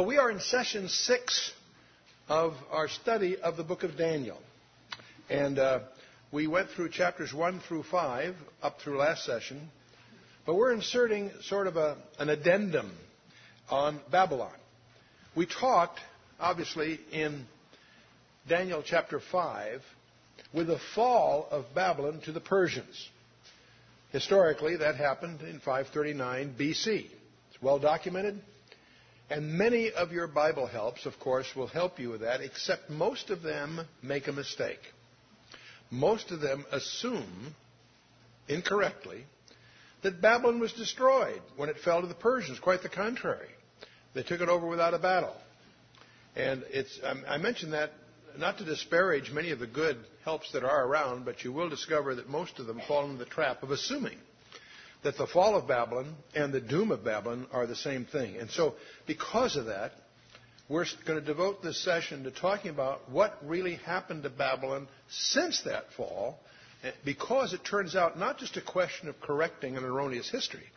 Well, we are in session six of our study of the book of Daniel. And uh, we went through chapters one through five up through last session. But we're inserting sort of a, an addendum on Babylon. We talked, obviously, in Daniel chapter 5 with the fall of Babylon to the Persians. Historically, that happened in 539 BC. It's well documented. And many of your Bible helps, of course, will help you with that, except most of them make a mistake. Most of them assume, incorrectly, that Babylon was destroyed when it fell to the Persians. Quite the contrary. They took it over without a battle. And it's, I mention that not to disparage many of the good helps that are around, but you will discover that most of them fall into the trap of assuming that the fall of Babylon and the doom of Babylon are the same thing. And so, because of that, we're going to devote this session to talking about what really happened to Babylon since that fall, eh, because it turns out not just a question of correcting an erroneous history,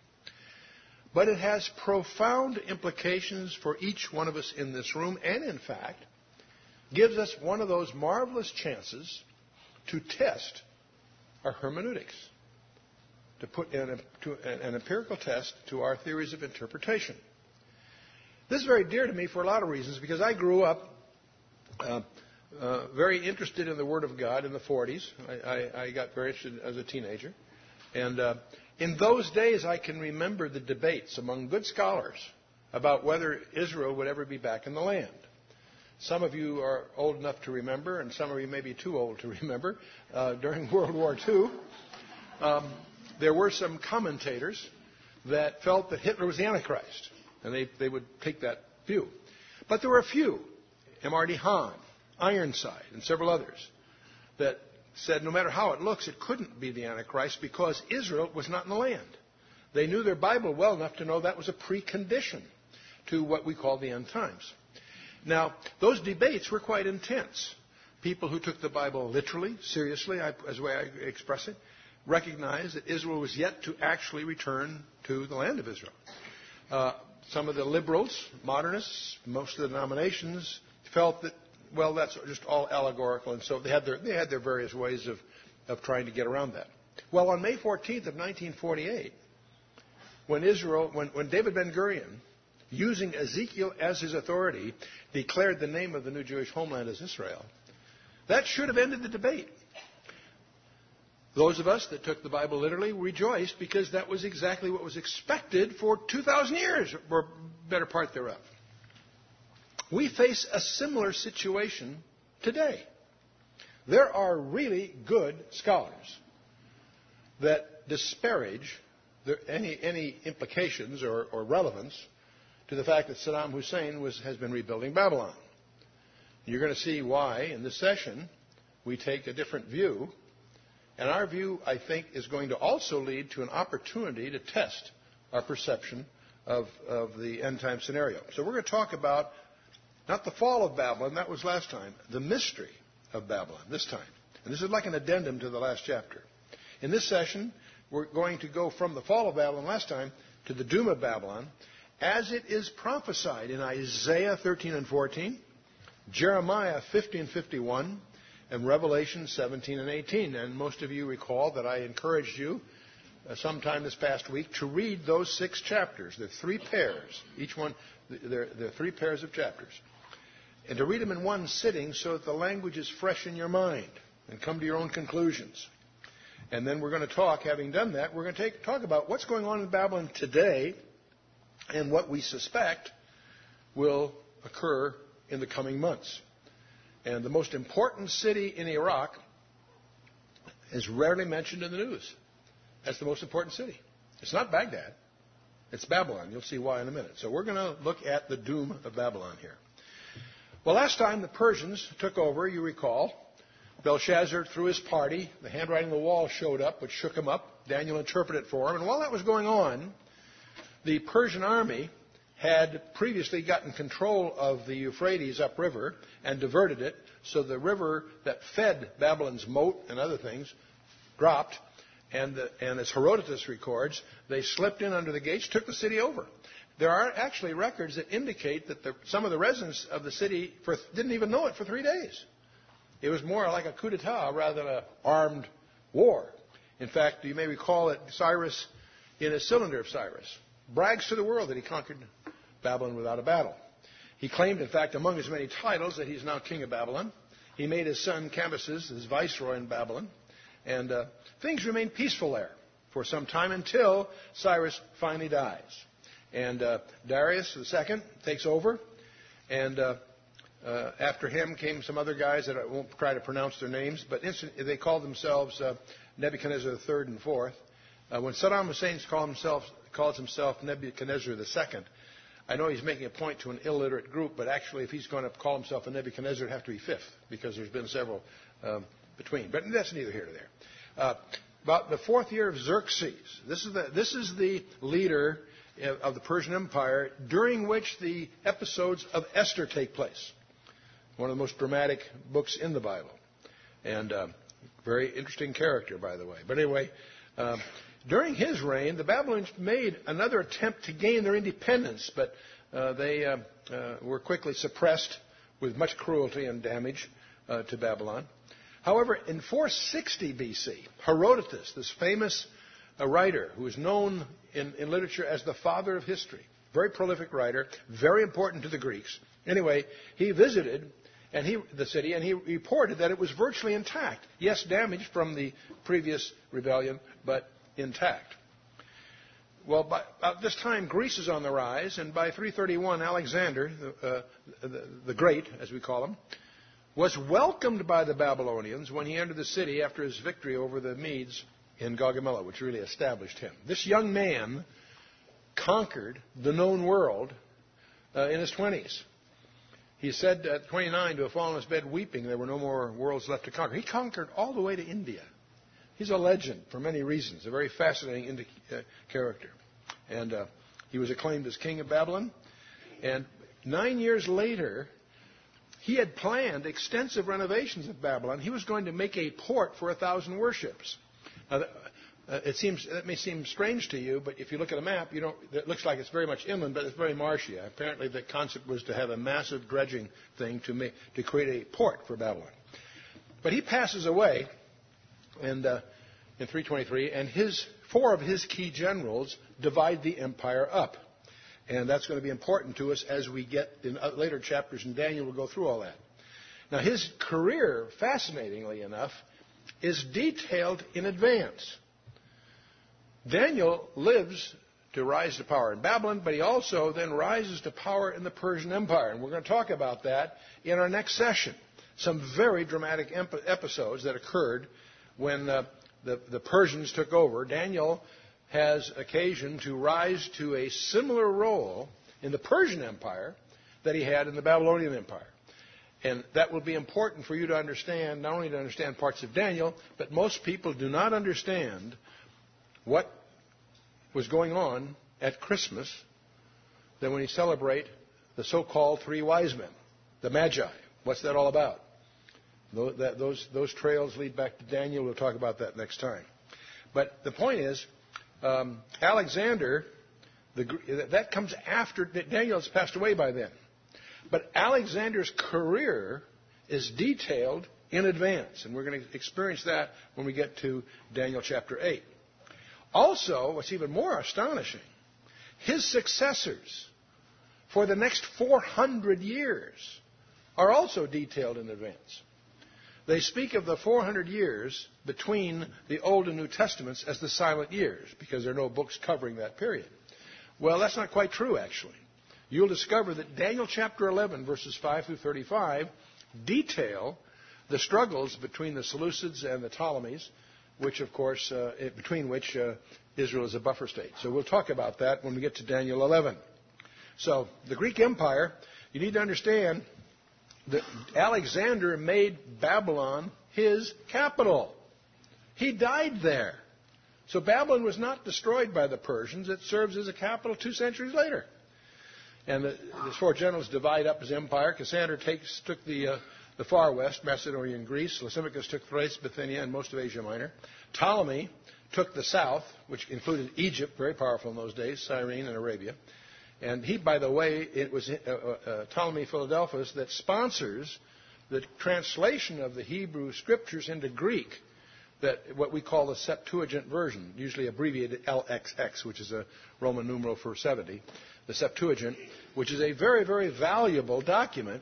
but it has profound implications for each one of us in this room, and in fact, gives us one of those marvelous chances to test our hermeneutics, to put an, to an empirical test to our theories of interpretation. This is very dear to me for a lot of reasons because I grew up uh, uh, very interested in the Word of God in the 40s. I, I, I got very interested as a teenager. And uh, in those days, I can remember the debates among good scholars about whether Israel would ever be back in the land. Some of you are old enough to remember, and some of you may be too old to remember, uh, during World War II, um, there were some commentators that felt that Hitler was the Antichrist, and they, they would take that view. But there were a few, M.R. DeHaan, Ironside, and several others, that said no matter how it looks, it couldn't be the Antichrist because Israel was not in the land. They knew their Bible well enough to know that was a precondition to what we call the end times. Now, those debates were quite intense. People who took the Bible literally, seriously, as the way I express it, recognized that Israel was yet to actually return to the land of Israel. Uh, some of the liberals, modernists, most of the denominations felt that, well, that's just all allegorical, and so they had their, they had their various ways of, of trying to get around that. Well, on May 14th of 1948, when Israel, when, when David Ben Gurion using Ezekiel as his authority, declared the name of the new Jewish homeland as Israel. That should have ended the debate. Those of us that took the Bible literally rejoiced because that was exactly what was expected for 2,000 years, or better part thereof. We face a similar situation today. There are really good scholars that disparage any, any implications or, or relevance to the fact that Saddam Hussein was, has been rebuilding Babylon. You're going to see why in this session we take a different view. And our view, I think, is going to also lead to an opportunity to test our perception of, of the end time scenario. So we're going to talk about not the fall of Babylon, that was last time, the mystery of Babylon this time. And this is like an addendum to the last chapter. In this session, we're going to go from the fall of Babylon last time to the doom of Babylon as it is prophesied in Isaiah 13 and 14, Jeremiah 50 and 51, and Revelation 17 and 18. And most of you recall that I encouraged you uh, sometime this past week to read those six chapters. They're three pairs. Each one, they're three pairs of chapters. And to read them in one sitting so that the language is fresh in your mind and come to your own conclusions. And then we're going to talk, having done that, we're going to take, talk about what's going on in Babylon today and what we suspect will occur in the coming months. And the most important city in Iraq is rarely mentioned in the news. That's the most important city. It's not Baghdad. It's Babylon. You'll see why in a minute. So we're going to look at the doom of Babylon here. Well, last time the Persians took over, you recall, Belshazzar threw his party. The handwriting on the wall showed up, which shook him up. Daniel interpreted it for him. And while that was going on, the Persian army had previously gotten control of the Euphrates upriver and diverted it, so the river that fed Babylon's moat and other things dropped. And, the, and as Herodotus records, they slipped in under the gates, took the city over. there are actually records that indicate that the, some of the residents of the city for, didn't even know it for three days. It was more like a coup d'etat rather than an armed war. In fact, you may recall that Cyrus, in a cylinder of Cyrus, brags to the world that he conquered Babylon without a battle. He claimed, in fact, among his many titles, that he's now king of Babylon. He made his son Cambyses his viceroy in Babylon. And uh, things remained peaceful there for some time until Cyrus finally dies. And uh, Darius II takes over. And uh, uh, after him came some other guys that I won't try to pronounce their names, but instant, they called themselves uh, Nebuchadnezzar III and IV. Uh, when Saddam Hussein called himself, calls himself Nebuchadnezzar II, I know he's making a point to an illiterate group, but actually, if he's going to call himself a Nebuchadnezzar, it'd have to be fifth, because there's been several um, between. But that's neither here nor there. Uh, about the fourth year of Xerxes, this is the, this is the leader of the Persian Empire during which the episodes of Esther take place. One of the most dramatic books in the Bible. And uh, very interesting character, by the way. But anyway, uh, during his reign, the Babylonians made another attempt to gain their independence, but uh, they uh, uh, were quickly suppressed with much cruelty and damage uh, to Babylon. However, in 460 BC, Herodotus, this famous uh, writer who is known in, in literature as the father of history, very prolific writer, very important to the Greeks. Anyway, he visited and he, the city, and he reported that it was virtually intact. Yes, damaged from the previous rebellion, but intact. Well, by about this time, Greece is on the rise, and by 331, Alexander, the, uh, the, the Great, as we call him, was welcomed by the Babylonians when he entered the city after his victory over the Medes in Gaugamela, which really established him. This young man conquered the known world uh, in his 20s. He said at 29 to have fallen on his bed weeping, there were no more worlds left to conquer. He conquered all the way to India. He's a legend for many reasons, a very fascinating uh, character. And uh, he was acclaimed as king of Babylon. And nine years later, he had planned extensive renovations of Babylon. He was going to make a port for a thousand warships. Now, uh, it seems that may seem strange to you, but if you look at a map, you don't. It looks like it's very much inland, but it's very marshy. Apparently, the concept was to have a massive dredging thing to make to create a port for Babylon. But he passes away, and uh, in 323, and his four of his key generals divide the empire up, and that's going to be important to us as we get in uh, later chapters And Daniel. We'll go through all that. Now, his career, fascinatingly enough, is detailed in advance. Daniel lives to rise to power in Babylon, but he also then rises to power in the Persian Empire. And we're going to talk about that in our next session. Some very dramatic episodes that occurred when uh, the, the Persians took over. Daniel has occasion to rise to a similar role in the Persian Empire that he had in the Babylonian Empire. And that will be important for you to understand, not only to understand parts of Daniel, but most people do not understand what was going on at Christmas than when you celebrate the so called three wise men, the Magi. What's that all about? Those, those trails lead back to Daniel. We'll talk about that next time. But the point is, um, Alexander, the, that comes after Daniel has passed away by then. But Alexander's career is detailed in advance, and we're going to experience that when we get to Daniel chapter 8. Also, what's even more astonishing, his successors for the next 400 years are also detailed in advance. They speak of the 400 years between the Old and New Testaments as the silent years because there are no books covering that period. Well, that's not quite true, actually. You'll discover that Daniel chapter 11, verses 5 through 35, detail the struggles between the Seleucids and the Ptolemies which, of course, uh, between which uh, Israel is a buffer state. So we'll talk about that when we get to Daniel 11. So the Greek Empire, you need to understand that Alexander made Babylon his capital. He died there. So Babylon was not destroyed by the Persians. It serves as a capital two centuries later. And the, the four generals divide up his empire. Cassander takes, took the uh, the far west, Macedonia and Greece. Lysimachus took Thrace, Bithynia, and most of Asia Minor. Ptolemy took the south, which included Egypt, very powerful in those days, Cyrene and Arabia. And he, by the way, it was uh, uh, uh, Ptolemy Philadelphus that sponsors the translation of the Hebrew scriptures into Greek, that what we call the Septuagint version, usually abbreviated LXX, which is a Roman numeral for 70, the Septuagint, which is a very, very valuable document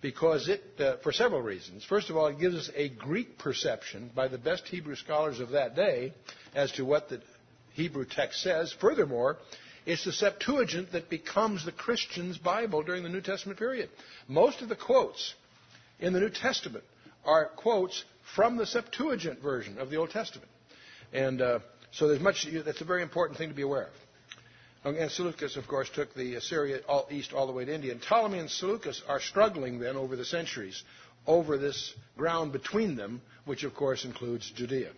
because it, uh, for several reasons. First of all, it gives us a Greek perception by the best Hebrew scholars of that day as to what the Hebrew text says. Furthermore, it's the Septuagint that becomes the Christian's Bible during the New Testament period. Most of the quotes in the New Testament are quotes from the Septuagint version of the Old Testament. And uh, so there's much, that's a very important thing to be aware of. And Seleucus, of course, took the Assyria all, east all the way to India. And Ptolemy and Seleucus are struggling then over the centuries over this ground between them, which of course includes Judea.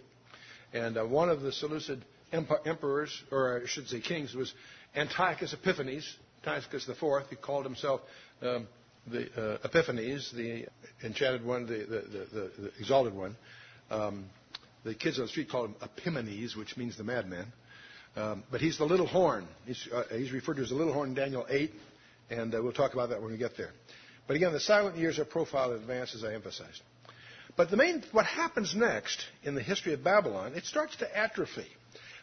And uh, one of the Seleucid emperors, or I should say kings, was Antiochus Epiphanes, Antiochus IV. He called himself um, the uh, Epiphanes, the enchanted one, the, the, the, the exalted one. Um, the kids on the street call him Epimanes, which means the madman. Um, but he's the little horn. He's, uh, he's, referred to as the little horn in Daniel 8, and uh, we'll talk about that when we get there. But again, the silent years are profiled in advance, as I emphasized. But the main, what happens next in the history of Babylon, it starts to atrophy.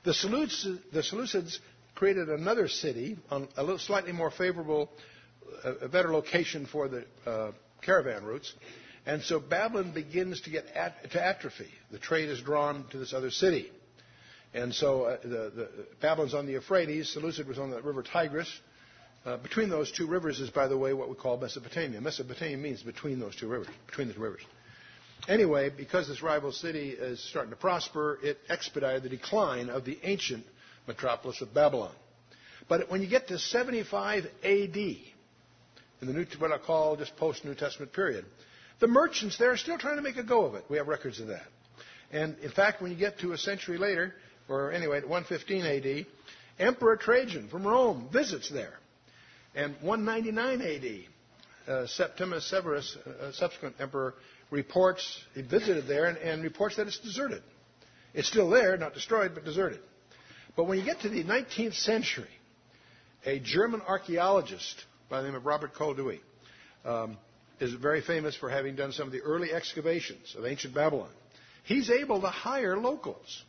The, Seleucids, the Seleucids created another city on a little slightly more favorable, uh, a better location for the uh, caravan routes. And so Babylon begins to get at, to atrophy. The trade is drawn to this other city. And so uh, the, the, Babylon's on the Euphrates, Seleucia was on the river Tigris. Uh, between those two rivers is, by the way, what we call Mesopotamia. Mesopotamia means between those two rivers, between the two rivers. Anyway, because this rival city is starting to prosper, it expedited the decline of the ancient metropolis of Babylon. But when you get to 75 AD, in the New, what I call just post-New Testament period, the merchants there are still trying to make a go of it. We have records of that. And in fact, when you get to a century later, or anyway, at 115 AD, Emperor Trajan from Rome visits there. And 199 AD, uh, Septimius Severus, uh, subsequent emperor, reports, he visited there and, and reports that it's deserted. It's still there, not destroyed, but deserted. But when you get to the 19th century, a German archaeologist by the name of Robert Koldewey um, is very famous for having done some of the early excavations of ancient Babylon. He's able to hire locals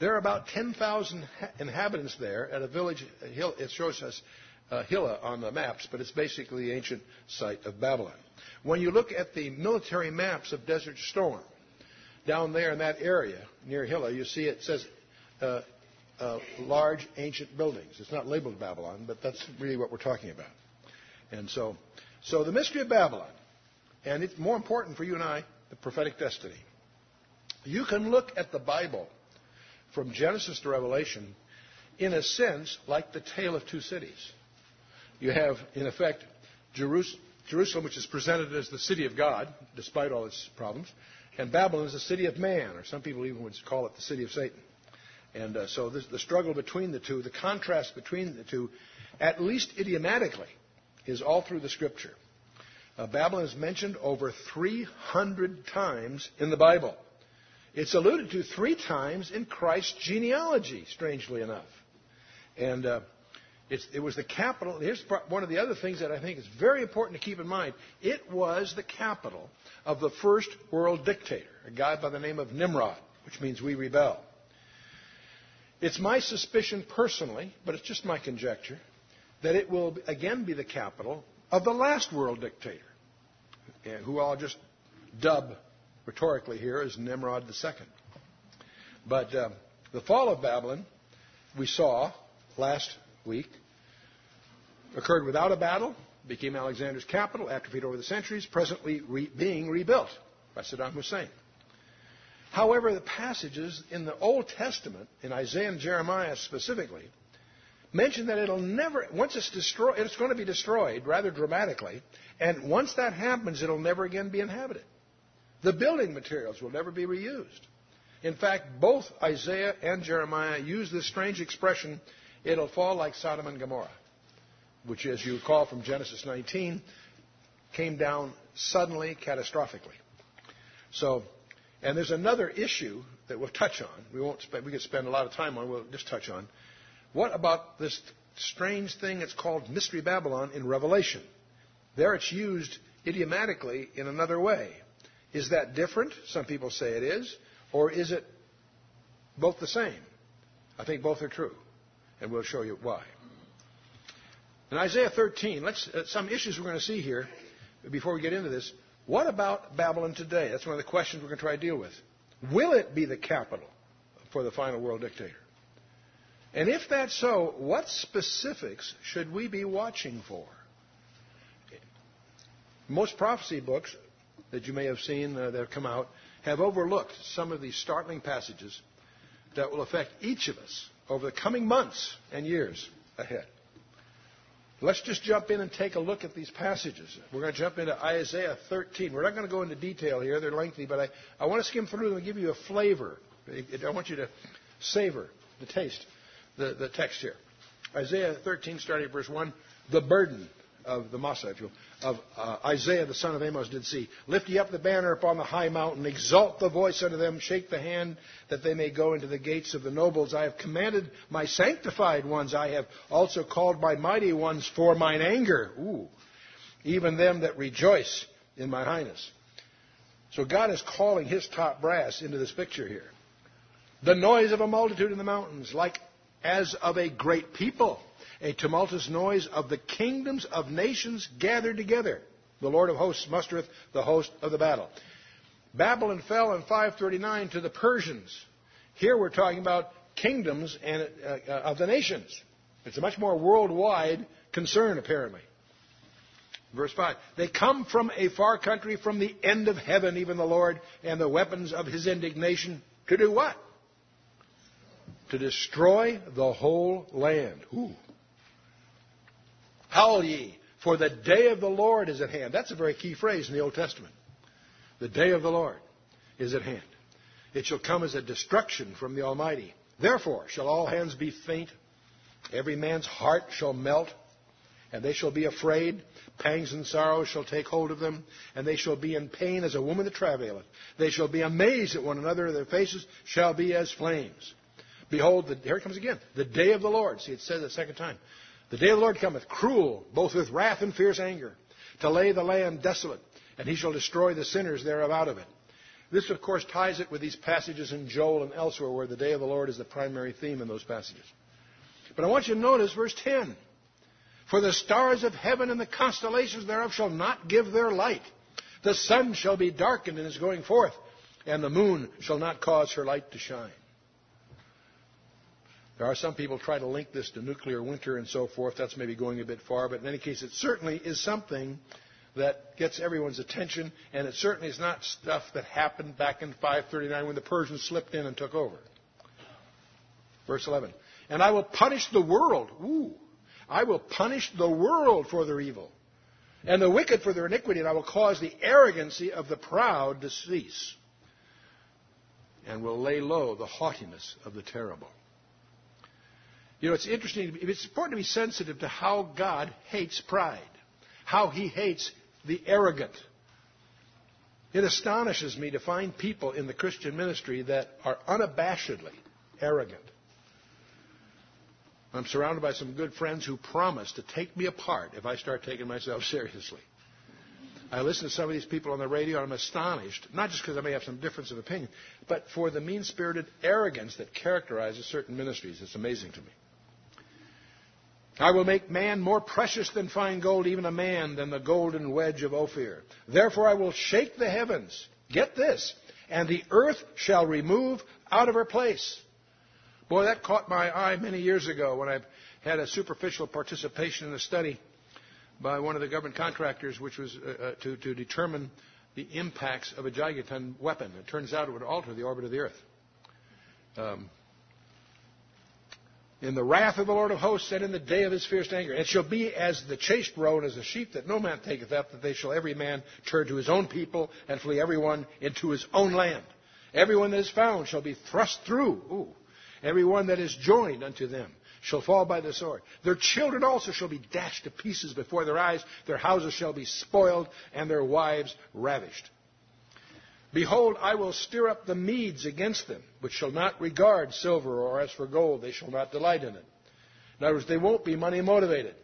there are about 10,000 inhabitants there at a village. It shows us uh, Hilla on the maps, but it's basically the ancient site of Babylon. When you look at the military maps of Desert Storm, down there in that area near Hilla, you see it says uh, uh, large ancient buildings. It's not labeled Babylon, but that's really what we're talking about. And so, so the mystery of Babylon, and it's more important for you and I, the prophetic destiny. You can look at the Bible from Genesis to Revelation, in a sense, like the tale of two cities. You have, in effect, Jerusalem, which is presented as the city of God, despite all its problems, and Babylon is the city of man, or some people even would call it the city of Satan. And uh, so this, the struggle between the two, the contrast between the two, at least idiomatically, is all through the Scripture. Uh, Babylon is mentioned over 300 times in the Bible. It's alluded to three times in Christ's genealogy, strangely enough. And uh, it was the capital. Here's one of the other things that I think is very important to keep in mind. It was the capital of the first world dictator, a guy by the name of Nimrod, which means we rebel. It's my suspicion personally, but it's just my conjecture, that it will again be the capital of the last world dictator, who I'll just dub rhetorically here as Nimrod II. But uh, the fall of Babylon, we saw last week, occurred without a battle, became Alexander's capital, atrophied over the centuries, presently re- being rebuilt by Saddam Hussein. However, the passages in the Old Testament, in Isaiah and Jeremiah specifically, mention that it'll never, once it's destroyed, it's going to be destroyed rather dramatically, and once that happens, it'll never again be inhabited. The building materials will never be reused. In fact, both Isaiah and Jeremiah use this strange expression, it'll fall like Sodom and Gomorrah, which, as you recall from Genesis 19, came down suddenly, catastrophically. So, and there's another issue that we'll touch on. We won't we could spend a lot of time on, we'll just touch on. What about this strange thing that's called Mystery Babylon in Revelation. There it's used idiomatically in another way. Is that different? Some people say it is. Or is it both the same? I think both are true. And we'll show you why. In Isaiah 13, let's, uh, some issues we're going to see here before we get into this. What about Babylon today? That's one of the questions we're going to try to deal with. Will it be the capital for the final world dictator? And if that's so, what specifics should we be watching for? Most prophecy books that you may have seen uh, that have come out have overlooked some of these startling passages that will affect each of us over the coming months and years ahead. Let's just jump in and take a look at these passages. We're going to jump into Isaiah 13. We're not going to go into detail here, they're lengthy, but I, I want to skim through them and give you a flavor. I want you to savor the taste, the, the text here. Isaiah 13, starting at verse 1, the burden of the Massa, if you will, of uh, Isaiah the son of Amos did see. Lift ye up the banner upon the high mountain, exalt the voice unto them, shake the hand that they may go into the gates of the nobles. I have commanded my sanctified ones, I have also called my mighty ones for mine anger. Ooh. Even them that rejoice in my highness. So God is calling his top brass into this picture here. The noise of a multitude in the mountains, like as of a great people a tumultuous noise of the kingdoms of nations gathered together. The Lord of hosts mustereth the host of the battle. Babylon fell in 539 to the Persians. Here we're talking about kingdoms and, uh, of the nations. It's a much more worldwide concern, apparently. Verse 5 They come from a far country, from the end of heaven, even the Lord, and the weapons of his indignation. To do what? To destroy the whole land. Ooh. Howl ye, for the day of the Lord is at hand. That's a very key phrase in the Old Testament. The day of the Lord is at hand. It shall come as a destruction from the Almighty. Therefore shall all hands be faint, every man's heart shall melt, and they shall be afraid. Pangs and sorrows shall take hold of them, and they shall be in pain as a woman that travaileth. They shall be amazed at one another, their faces shall be as flames. Behold, the, here it comes again, the day of the Lord. See, it says it a second time. The day of the Lord cometh, cruel, both with wrath and fierce anger, to lay the land desolate, and he shall destroy the sinners thereof out of it. This, of course, ties it with these passages in Joel and elsewhere where the day of the Lord is the primary theme in those passages. But I want you to notice verse 10. For the stars of heaven and the constellations thereof shall not give their light. The sun shall be darkened in his going forth, and the moon shall not cause her light to shine. There are some people try to link this to nuclear winter and so forth. That's maybe going a bit far, but in any case, it certainly is something that gets everyone's attention, and it certainly is not stuff that happened back in 539 when the Persians slipped in and took over. Verse 11. And I will punish the world. Ooh. I will punish the world for their evil, and the wicked for their iniquity, and I will cause the arrogancy of the proud to cease, and will lay low the haughtiness of the terrible. You know, it's interesting. It's important to be sensitive to how God hates pride, how He hates the arrogant. It astonishes me to find people in the Christian ministry that are unabashedly arrogant. I'm surrounded by some good friends who promise to take me apart if I start taking myself seriously. I listen to some of these people on the radio and I'm astonished, not just because I may have some difference of opinion, but for the mean spirited arrogance that characterizes certain ministries. It's amazing to me. I will make man more precious than fine gold, even a man than the golden wedge of Ophir. Therefore I will shake the heavens. Get this. And the earth shall remove out of her place. Boy, that caught my eye many years ago when I had a superficial participation in a study by one of the government contractors, which was uh, uh, to, to determine the impacts of a gigaton weapon. It turns out it would alter the orbit of the earth. Um, in the wrath of the Lord of hosts and in the day of his fierce anger. It shall be as the chased roe and as the sheep that no man taketh up, that they shall every man turn to his own people and flee every one into his own land. Every one that is found shall be thrust through. Ooh. Every one that is joined unto them shall fall by the sword. Their children also shall be dashed to pieces before their eyes. Their houses shall be spoiled and their wives ravished. Behold, I will stir up the Medes against them, which shall not regard silver, or as for gold, they shall not delight in it. In other words, they won't be money motivated.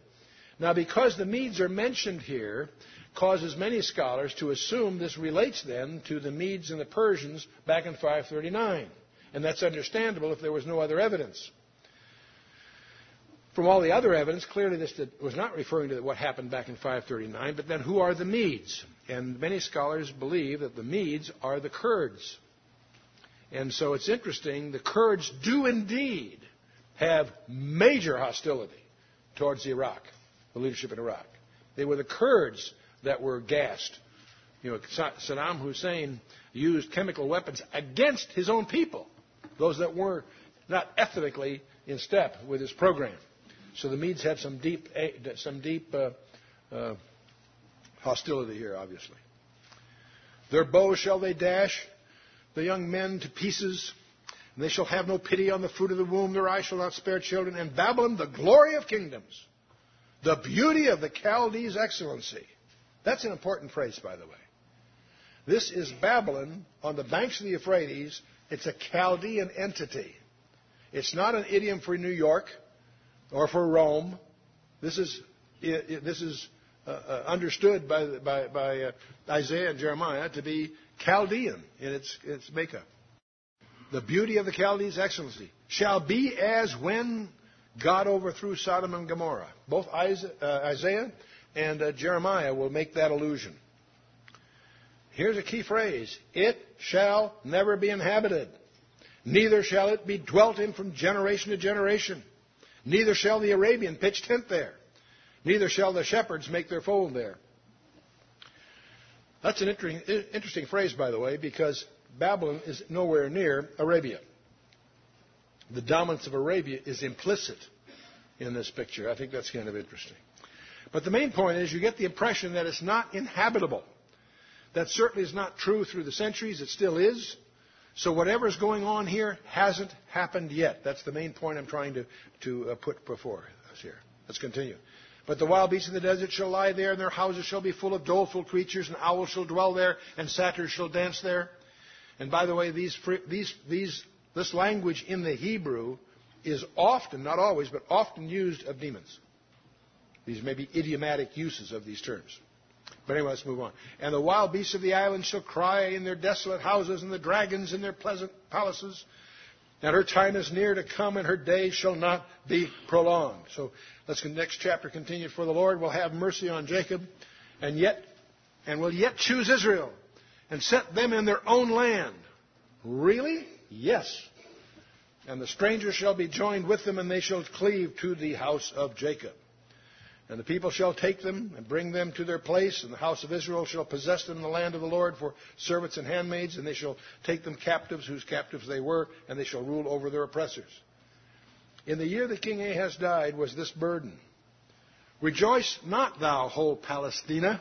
Now, because the Medes are mentioned here, causes many scholars to assume this relates then to the Medes and the Persians back in 539. And that's understandable if there was no other evidence. From all the other evidence, clearly this was not referring to what happened back in 539, but then who are the Medes? And many scholars believe that the Medes are the Kurds. And so it's interesting, the Kurds do indeed have major hostility towards Iraq, the leadership in Iraq. They were the Kurds that were gassed. You know, Saddam Hussein used chemical weapons against his own people, those that were not ethnically in step with his program. So the Medes have some deep, eh, some deep uh, uh, hostility here, obviously. Their bow shall they dash the young men to pieces, and they shall have no pity on the fruit of the womb. Their eyes shall not spare children. And Babylon, the glory of kingdoms, the beauty of the Chaldees' excellency. That's an important phrase, by the way. This is Babylon on the banks of the Euphrates. It's a Chaldean entity. It's not an idiom for New York or for Rome. This is, this is Uh, uh, understood by, by, by uh, Isaiah and Jeremiah to be Chaldean in its, its makeup. The beauty of the Chaldees' excellency shall be as when God overthrew Sodom and Gomorrah. Both uh, Isaiah and Jeremiah will make that allusion. Here's a key phrase It shall never be inhabited, neither shall it be dwelt in from generation to generation. Neither shall the Arabian pitch tent there, neither shall the shepherds make their fold there. That's an interesting phrase, by the way, because Babylon is nowhere near Arabia. The dominance of Arabia is implicit in this picture. I think that's kind of interesting. But the main point is you get the impression that it's not inhabitable. That certainly is not true through the centuries. It still is. So whatever is going on here hasn't happened yet. That's the main point I'm trying to, to uh, put before us here. Let's continue. But the wild beasts of the desert shall lie there, and their houses shall be full of doleful creatures, and owls shall dwell there, and satyrs shall dance there. And by the way, these, these, these, this language in the Hebrew is often, not always, but often used of demons. These may be idiomatic uses of these terms. But anyway, let's move on. And the wild beasts of the island shall cry in their desolate houses, and the dragons in their pleasant palaces. And her time is near to come, and her days shall not be prolonged. So let's next chapter continue. For the Lord will have mercy on Jacob, and yet, and will yet choose Israel, and set them in their own land. Really? Yes. And the stranger shall be joined with them, and they shall cleave to the house of Jacob. And the people shall take them and bring them to their place, and the house of Israel shall possess them in the land of the Lord for servants and handmaids, and they shall take them captives, whose captives they were, and they shall rule over their oppressors. In the year that King Ahaz died was this burden Rejoice not, thou whole Palestina.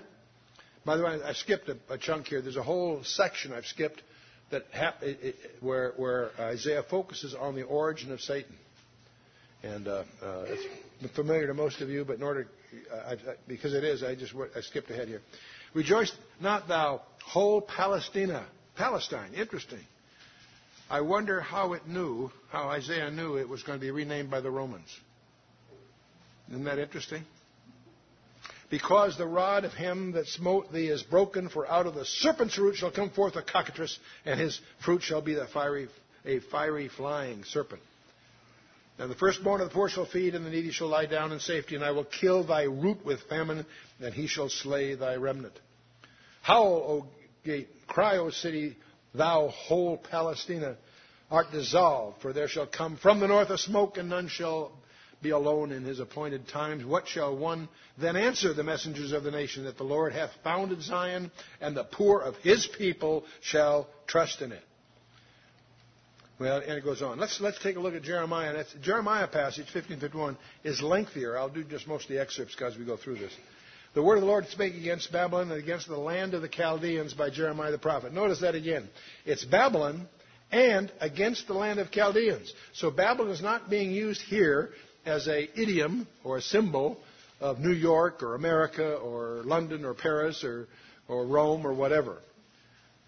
By the way, I skipped a, a chunk here. There's a whole section I've skipped that it, it, where, where Isaiah focuses on the origin of Satan. And uh, uh, it's familiar to most of you, but in order I, I, because it is, I just I skipped ahead here. Rejoice not thou whole Palestina, Palestine. Interesting. I wonder how it knew, how Isaiah knew it was going to be renamed by the Romans. Isn't that interesting? Because the rod of him that smote thee is broken, for out of the serpent's root shall come forth a cockatrice, and his fruit shall be the fiery, a fiery flying serpent. And the firstborn of the poor shall feed, and the needy shall lie down in safety, and I will kill thy root with famine, and he shall slay thy remnant. Howl, O gate, cry, O city, thou whole Palestina, art dissolved, for there shall come from the north a smoke, and none shall be alone in his appointed times. What shall one then answer the messengers of the nation that the Lord hath founded Zion, and the poor of his people shall trust in it? Well, and it goes on. Let's, let's take a look at Jeremiah. That's, Jeremiah passage, 1551, is lengthier. I'll do just most of the excerpts as we go through this. The word of the Lord spake against Babylon and against the land of the Chaldeans by Jeremiah the prophet. Notice that again. It's Babylon and against the land of Chaldeans. So Babylon is not being used here as a idiom or a symbol of New York or America or London or Paris or, or Rome or whatever.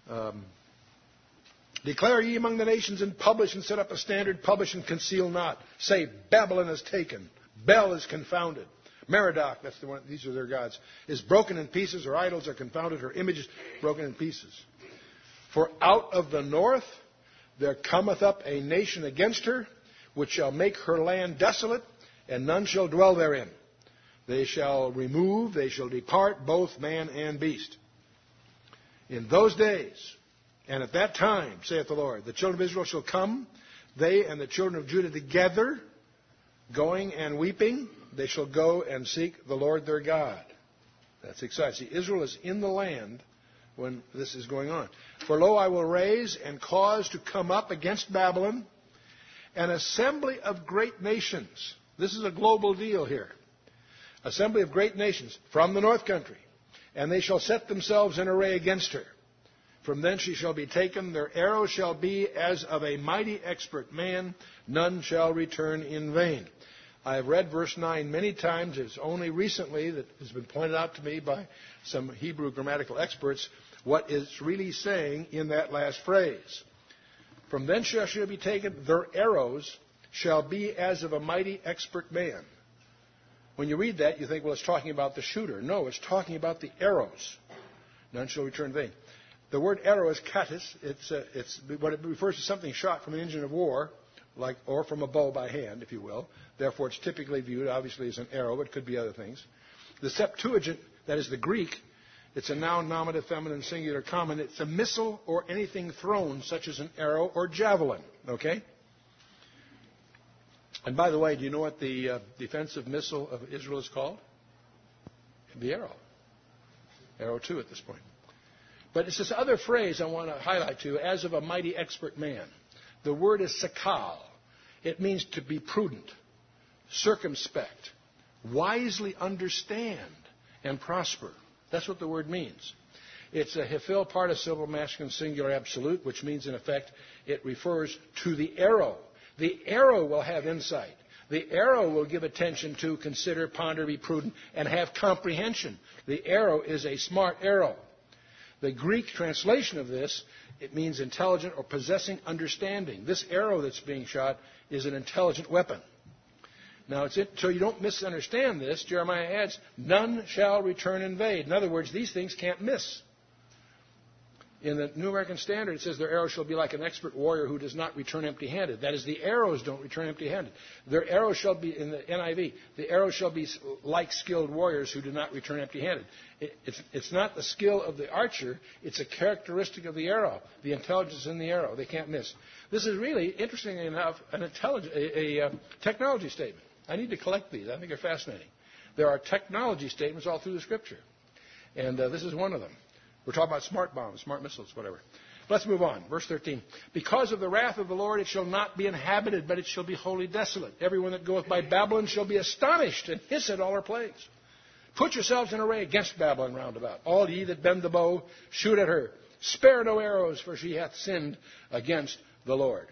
Um, Declare ye among the nations and publish and set up a standard, publish and conceal not. Say, Babylon is taken. Bel is confounded. Merodach, that's the one, these are their gods, is broken in pieces. Her idols are confounded. Her images broken in pieces. For out of the north there cometh up a nation against her, which shall make her land desolate, and none shall dwell therein. They shall remove, they shall depart, both man and beast. In those days, and at that time, saith the Lord, the children of Israel shall come, they and the children of Judah together, going and weeping, they shall go and seek the Lord their God. That's exciting. See, Israel is in the land when this is going on. For lo, I will raise and cause to come up against Babylon an assembly of great nations. This is a global deal here. Assembly of great nations from the north country. And they shall set themselves in array against her. From thence she shall be taken. Their arrow shall be as of a mighty expert man. None shall return in vain. I have read verse 9 many times. It's only recently that has been pointed out to me by some Hebrew grammatical experts what it's really saying in that last phrase. From thence shall she be taken. Their arrows shall be as of a mighty expert man. When you read that, you think, well, it's talking about the shooter. No, it's talking about the arrows. None shall return in vain. The word arrow is katis. It's, uh, it's what it refers to something shot from an engine of war, like or from a bow by hand, if you will. Therefore, it's typically viewed, obviously, as an arrow. It could be other things. The Septuagint, that is the Greek, it's a noun, nominative, feminine, singular, common. It's a missile or anything thrown, such as an arrow or javelin. Okay? And by the way, do you know what the uh, defensive missile of Israel is called? The arrow. Arrow 2 at this point. But it's this other phrase I want to highlight to you, as of a mighty expert man. The word is sakal. It means to be prudent, circumspect, wisely understand, and prosper. That's what the word means. It's a hiphil participle masculine singular absolute, which means in effect it refers to the arrow. The arrow will have insight. The arrow will give attention to, consider, ponder, be prudent, and have comprehension. The arrow is a smart arrow. The Greek translation of this, it means intelligent or possessing understanding. This arrow that's being shot is an intelligent weapon. Now, it's it, so you don't misunderstand this. Jeremiah adds, none shall return in vain. In other words, these things can't miss. In the New American Standard, it says their arrow shall be like an expert warrior who does not return empty handed. That is, the arrows don't return empty handed. Their arrow shall be, in the NIV, the arrow shall be like skilled warriors who do not return empty handed. It, it's, it's not the skill of the archer, it's a characteristic of the arrow, the intelligence in the arrow. They can't miss. This is really, interestingly enough, an a, a, a uh, technology statement. I need to collect these. I think they're fascinating. There are technology statements all through the Scripture. And uh, this is one of them. We're talking about smart bombs, smart missiles, whatever. Let's move on. Verse 13. Because of the wrath of the Lord it shall not be inhabited, but it shall be wholly desolate. Everyone that goeth by Babylon shall be astonished and hiss at all her plagues. Put yourselves in array against Babylon round about. All ye that bend the bow, shoot at her. Spare no arrows, for she hath sinned against the Lord.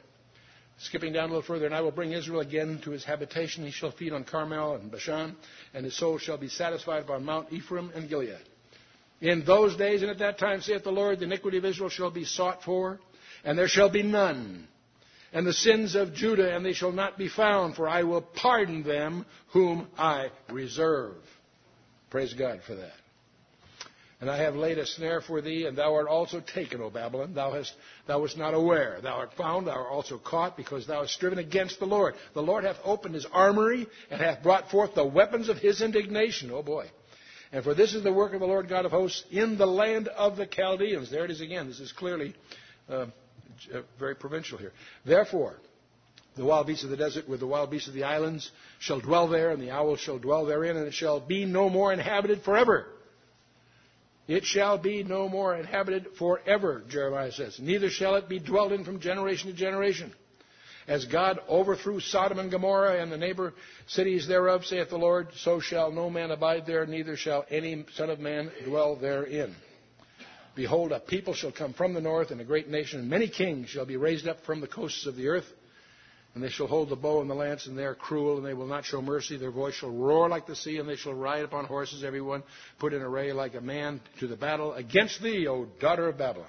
Skipping down a little further, and I will bring Israel again to his habitation. He shall feed on Carmel and Bashan, and his soul shall be satisfied upon Mount Ephraim and Gilead. In those days and at that time, saith the Lord, the iniquity of Israel shall be sought for, and there shall be none. And the sins of Judah, and they shall not be found, for I will pardon them whom I reserve. Praise God for that. And I have laid a snare for thee, and thou art also taken, O Babylon. Thou, hast, thou wast not aware. Thou art found, thou art also caught, because thou hast striven against the Lord. The Lord hath opened his armory, and hath brought forth the weapons of his indignation. Oh boy. And for this is the work of the Lord God of hosts in the land of the Chaldeans. There it is again. This is clearly uh, uh, very provincial here. Therefore, the wild beasts of the desert with the wild beasts of the islands shall dwell there, and the owls shall dwell therein, and it shall be no more inhabited forever. It shall be no more inhabited forever, Jeremiah says. Neither shall it be dwelt in from generation to generation. As God overthrew Sodom and Gomorrah and the neighbor cities thereof, saith the Lord, so shall no man abide there, neither shall any son of man dwell therein. Behold, a people shall come from the north, and a great nation, and many kings shall be raised up from the coasts of the earth. And they shall hold the bow and the lance, and they are cruel, and they will not show mercy. Their voice shall roar like the sea, and they shall ride upon horses, every one put in array like a man to the battle against thee, O daughter of Babylon.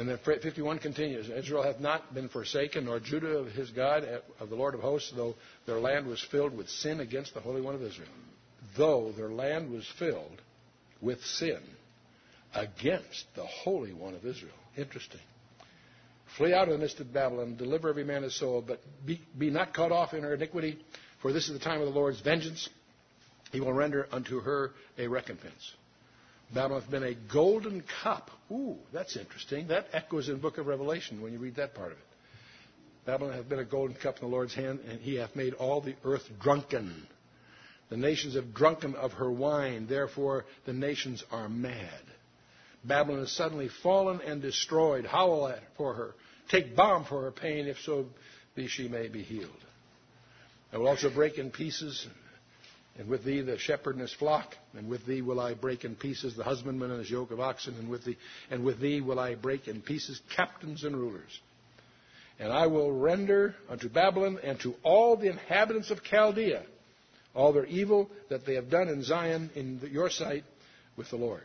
And then 51 continues Israel hath not been forsaken, nor Judah of his God, eh, of the Lord of hosts, though their land was filled with sin against the Holy One of Israel. Though their land was filled with sin against the Holy One of Israel. Interesting. Flee out of the midst of Babylon, deliver every man his soul, but be, be not cut off in her iniquity, for this is the time of the Lord's vengeance. He will render unto her a recompense. Babylon hath been a golden cup. Ooh, that's interesting. That echoes in the book of Revelation when you read that part of it. Babylon hath been a golden cup in the Lord's hand, and he hath made all the earth drunken. The nations have drunken of her wine, therefore the nations are mad. Babylon is suddenly fallen and destroyed. Howl at for her. Take balm for her pain, if so be she may be healed. I will also break in pieces, and with thee the shepherd and his flock, and with thee will I break in pieces the husbandman and his yoke of oxen, and with thee, and with thee will I break in pieces captains and rulers. And I will render unto Babylon and to all the inhabitants of Chaldea all their evil that they have done in Zion in your sight with the Lord.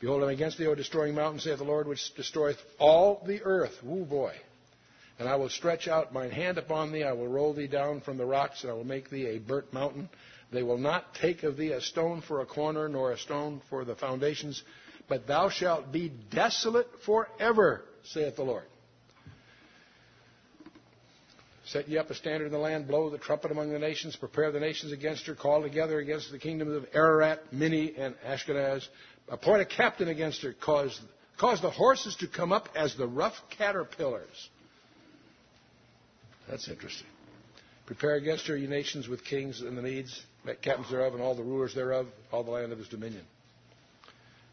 Behold, I'm against thee, O destroying mountain, saith the Lord, which destroyeth all the earth. Woo boy. And I will stretch out mine hand upon thee, I will roll thee down from the rocks, and I will make thee a burnt mountain. They will not take of thee a stone for a corner, nor a stone for the foundations, but thou shalt be desolate forever, saith the Lord. Set ye up a standard in the land, blow the trumpet among the nations, prepare the nations against her, call together against the kingdoms of Ararat, Minni, and Ashkenaz. Appoint a captain against her, cause, cause the horses to come up as the rough caterpillars. That's interesting. Prepare against her, ye nations, with kings and the Medes, captains thereof, and all the rulers thereof, all the land of his dominion.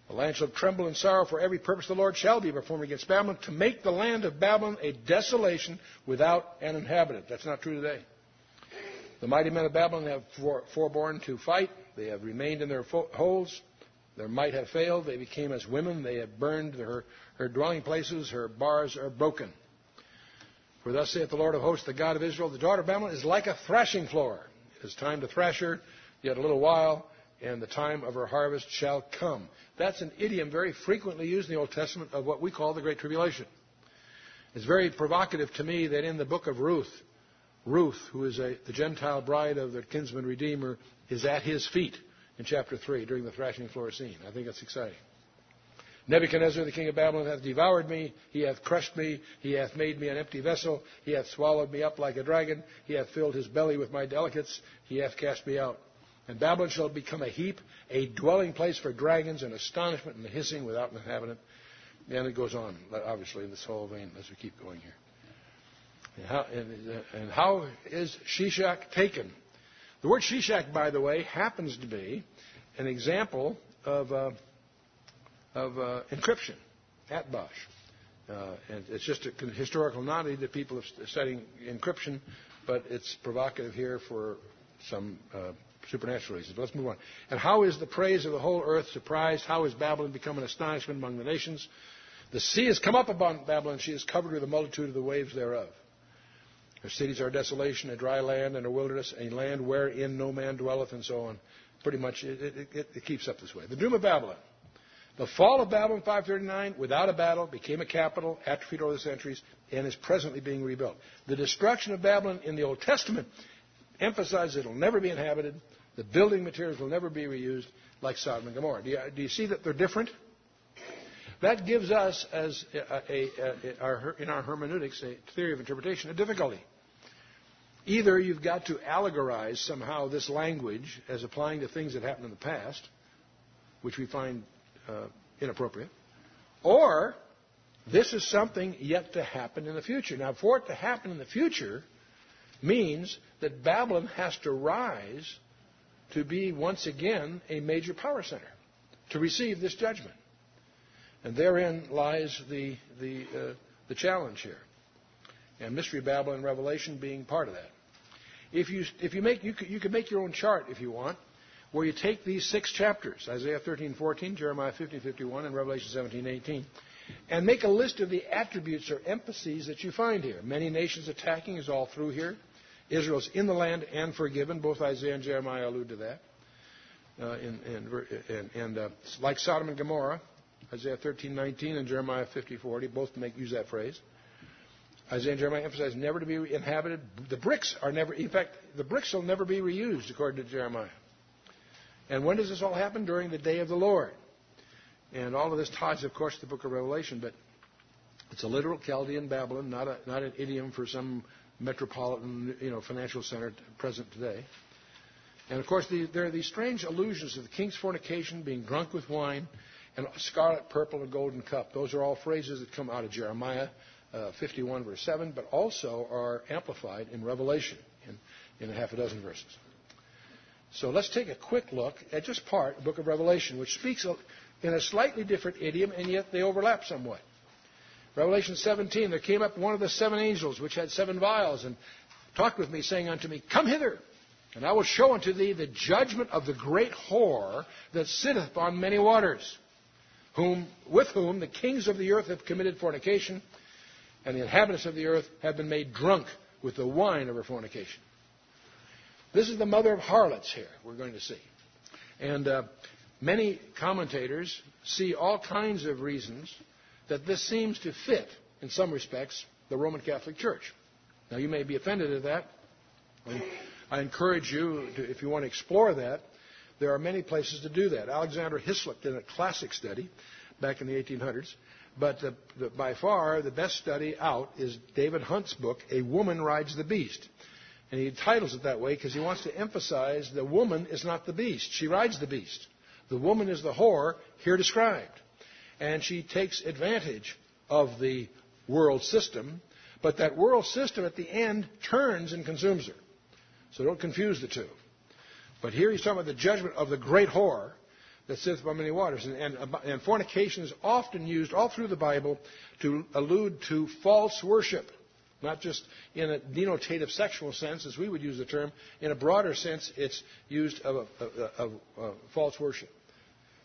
The land shall tremble in sorrow, for every purpose the Lord shall be performed against Babylon, to make the land of Babylon a desolation without an inhabitant. That's not true today. The mighty men of Babylon have forborne to fight. They have remained in their holes. Their might have failed. They became as women. They have burned her dwelling places. Her bars are broken. For thus saith the Lord of hosts, the God of Israel, the daughter of Babylon is like a thrashing floor. It is time to thrash her, yet a little while, and the time of her harvest shall come. That's an idiom very frequently used in the Old Testament of what we call the Great Tribulation. It's very provocative to me that in the book of Ruth, Ruth, who is a, the Gentile bride of the kinsman redeemer, is at his feet in chapter 3 during the thrashing floor scene. I think that's exciting. Nebuchadnezzar, the king of Babylon, hath devoured me. He hath crushed me. He hath made me an empty vessel. He hath swallowed me up like a dragon. He hath filled his belly with my delicates. He hath cast me out. And Babylon shall become a heap, a dwelling place for dragons, and astonishment and hissing without an inhabitant. And it goes on, obviously, in this whole vein as we keep going here. And how, and, and how is Sheshach taken? The word Sheshach, by the way, happens to be an example of, uh, of uh, encryption, Atbash. Uh, and it's just a historical novelty that people are studying encryption, but it's provocative here for some uh, supernatural reasons. But let's move on. And how is the praise of the whole earth surprised? How is Babylon become an astonishment among the nations? The sea has come up upon Babylon. She is covered with a multitude of the waves thereof. Her cities are desolation, a dry land, and a wilderness, a land wherein no man dwelleth, and so on. Pretty much, it, it, it keeps up this way. The doom of Babylon. The fall of Babylon 539, without a battle, became a capital, atrophied over the centuries, and is presently being rebuilt. The destruction of Babylon in the Old Testament emphasizes it will never be inhabited, the building materials will never be reused like Sodom and Gomorrah. Do you, do you see that they're different? That gives us, as a, a, a, our, in our hermeneutics, a theory of interpretation, a difficulty. Either you've got to allegorize somehow this language as applying to things that happened in the past, which we find uh, inappropriate, or this is something yet to happen in the future. Now, for it to happen in the future means that Babylon has to rise to be once again a major power center, to receive this judgment. And therein lies the, the, uh, the challenge here. And Mystery Babylon Revelation being part of that. If you, if you make, you you could make your own chart if you want, where you take these six chapters, Isaiah 13, 14, Jeremiah 50, 51, and Revelation 17, 18, and make a list of the attributes or emphases that you find here. Many nations attacking is all through here. Israel's in the land and forgiven. Both Isaiah and Jeremiah allude to that. Uh, and, and, and uh, like Sodom and Gomorrah, Isaiah 13:19 and Jeremiah 50:40 both make use that phrase. Isaiah and Jeremiah emphasize never to be inhabited. The bricks are never, in fact, the bricks will never be reused, according to Jeremiah. And when does this all happen? During the day of the Lord. And all of this ties, of course, to the book of Revelation, but it's a literal Chaldean Babylon, not, a, not an idiom for some metropolitan you know, financial center present today. And of course, the, there are these strange allusions to the king's fornication, being drunk with wine, and scarlet, purple, and golden cup. Those are all phrases that come out of Jeremiah uh, 51, verse 7, but also are amplified in Revelation in, in a half a dozen verses. So let's take a quick look at just part of the book of Revelation, which speaks in a slightly different idiom, and yet they overlap somewhat. Revelation 17, there came up one of the seven angels, which had seven vials, and talked with me, saying unto me, Come hither, and I will show unto thee the judgment of the great whore that sitteth upon many waters, whom, with whom the kings of the earth have committed fornication, and the inhabitants of the earth have been made drunk with the wine of her fornication. This is the mother of harlots here, we're going to see. And uh, many commentators see all kinds of reasons that this seems to fit, in some respects, the Roman Catholic Church. Now, you may be offended at that. And I encourage you, to, if you want to explore that, there are many places to do that. Alexander Hislop did a classic study back in the 1800s but the, the, by far, the best study out is David Hunt's book, A Woman Rides the Beast. And he titles it that way because he wants to emphasize the woman is not the beast. She rides the beast. The woman is the whore here described. And she takes advantage of the world system, but that world system at the end turns and consumes her. So don't confuse the two. But here he's talking about the judgment of the great whore that sits by many waters. And, and, and fornication is often used all through the Bible to allude to false worship not just in a denotative sexual sense, as we would use the term. In a broader sense, it's used of, of, of false worship.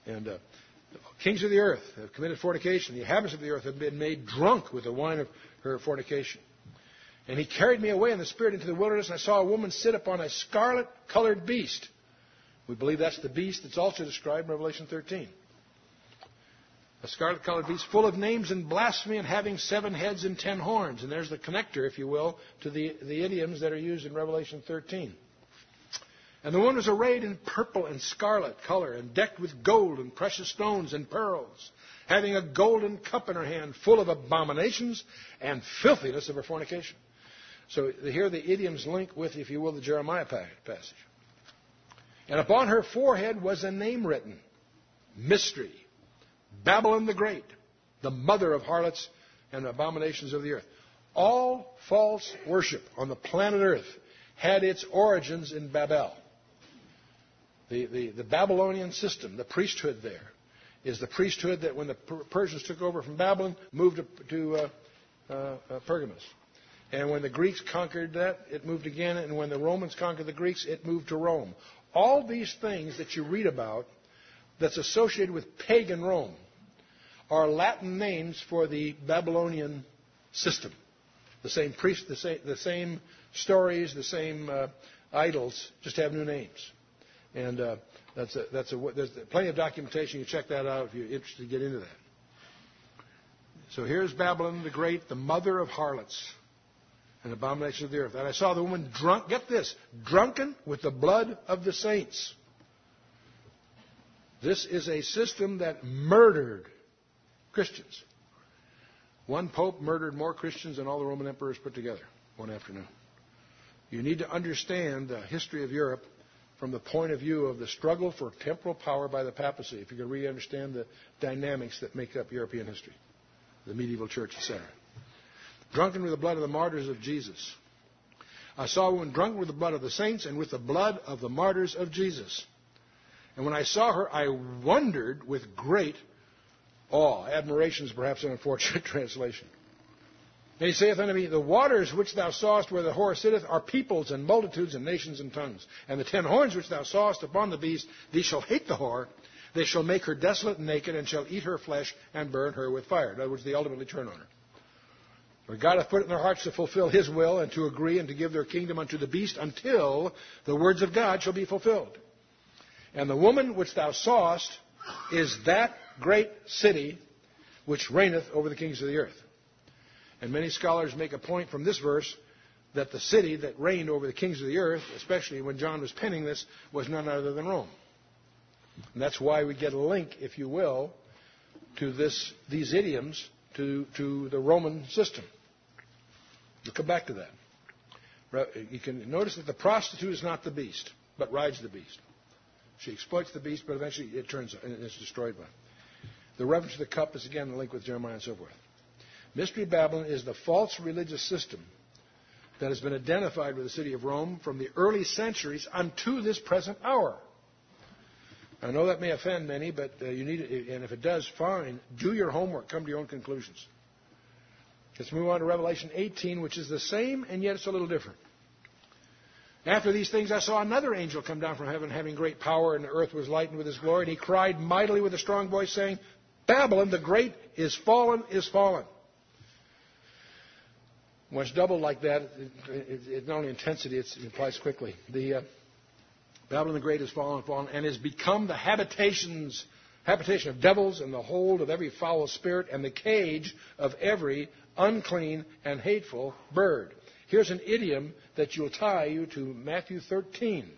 And uh, kings of the earth have committed fornication. The inhabitants of the earth have been made drunk with the wine of her fornication. And he carried me away in the spirit into the wilderness, and I saw a woman sit upon a scarlet colored beast we believe that's the beast that's also described in Revelation 13. A scarlet colored beast full of names and blasphemy and having seven heads and ten horns. And there's the connector, if you will, to the, the idioms that are used in Revelation 13. And the one was arrayed in purple and scarlet color and decked with gold and precious stones and pearls, having a golden cup in her hand full of abominations and filthiness of her fornication. So here the idioms link with, if you will, the Jeremiah passage. And upon her forehead was a name written Mystery, Babylon the Great, the mother of harlots and abominations of the earth. All false worship on the planet Earth had its origins in Babel. The, the, the Babylonian system, the priesthood there, is the priesthood that when the Persians took over from Babylon, moved to, to uh, uh, uh, Pergamus. And when the Greeks conquered that, it moved again. And when the Romans conquered the Greeks, it moved to Rome. All these things that you read about that's associated with pagan Rome are Latin names for the Babylonian system. The same priests, the same, the same stories, the same uh, idols, just have new names. And uh, that's a, that's a, there's plenty of documentation. You check that out if you're interested to get into that. So here's Babylon the Great, the mother of harlots and abomination of the earth. And I saw the woman drunk, get this, drunken with the blood of the saints. This is a system that murdered Christians. One pope murdered more Christians than all the Roman emperors put together one afternoon. You need to understand the history of Europe from the point of view of the struggle for temporal power by the papacy, if you can really understand the dynamics that make up European history, the medieval church, etc drunken with the blood of the martyrs of Jesus. I saw a woman drunk with the blood of the saints and with the blood of the martyrs of Jesus. And when I saw her, I wondered with great awe. Admiration is perhaps an unfortunate translation. And he saith unto me, The waters which thou sawest where the whore sitteth are peoples and multitudes and nations and tongues. And the ten horns which thou sawest upon the beast, these shall hate the whore. They shall make her desolate and naked, and shall eat her flesh and burn her with fire. In other words, they ultimately turn on her. For God hath put it in their hearts to fulfill his will and to agree and to give their kingdom unto the beast until the words of God shall be fulfilled. And the woman which thou sawest is that great city which reigneth over the kings of the earth. And many scholars make a point from this verse that the city that reigned over the kings of the earth, especially when John was penning this, was none other than Rome. And that's why we get a link, if you will, to this, these idioms to, to the Roman system. We'll come back to that. You can notice that the prostitute is not the beast, but rides the beast. She exploits the beast, but eventually it turns and is destroyed by it. The reference to the cup is again the link with Jeremiah and so forth. Mystery Babylon is the false religious system that has been identified with the city of Rome from the early centuries unto this present hour. I know that may offend many, but uh, you need, it, and if it does, fine. Do your homework. Come to your own conclusions. Let's move on to Revelation 18, which is the same, and yet it's a little different. After these things, I saw another angel come down from heaven, having great power, and the earth was lightened with his glory. And he cried mightily with a strong voice, saying, Babylon the great is fallen, is fallen. When it's doubled like that, it, it, it not only intensity, it implies quickly. The uh, Babylon the Great is fallen, fallen, and has become the habitations, habitation of devils and the hold of every foul spirit and the cage of every unclean and hateful bird. Here's an idiom that you'll tie you to Matthew 13,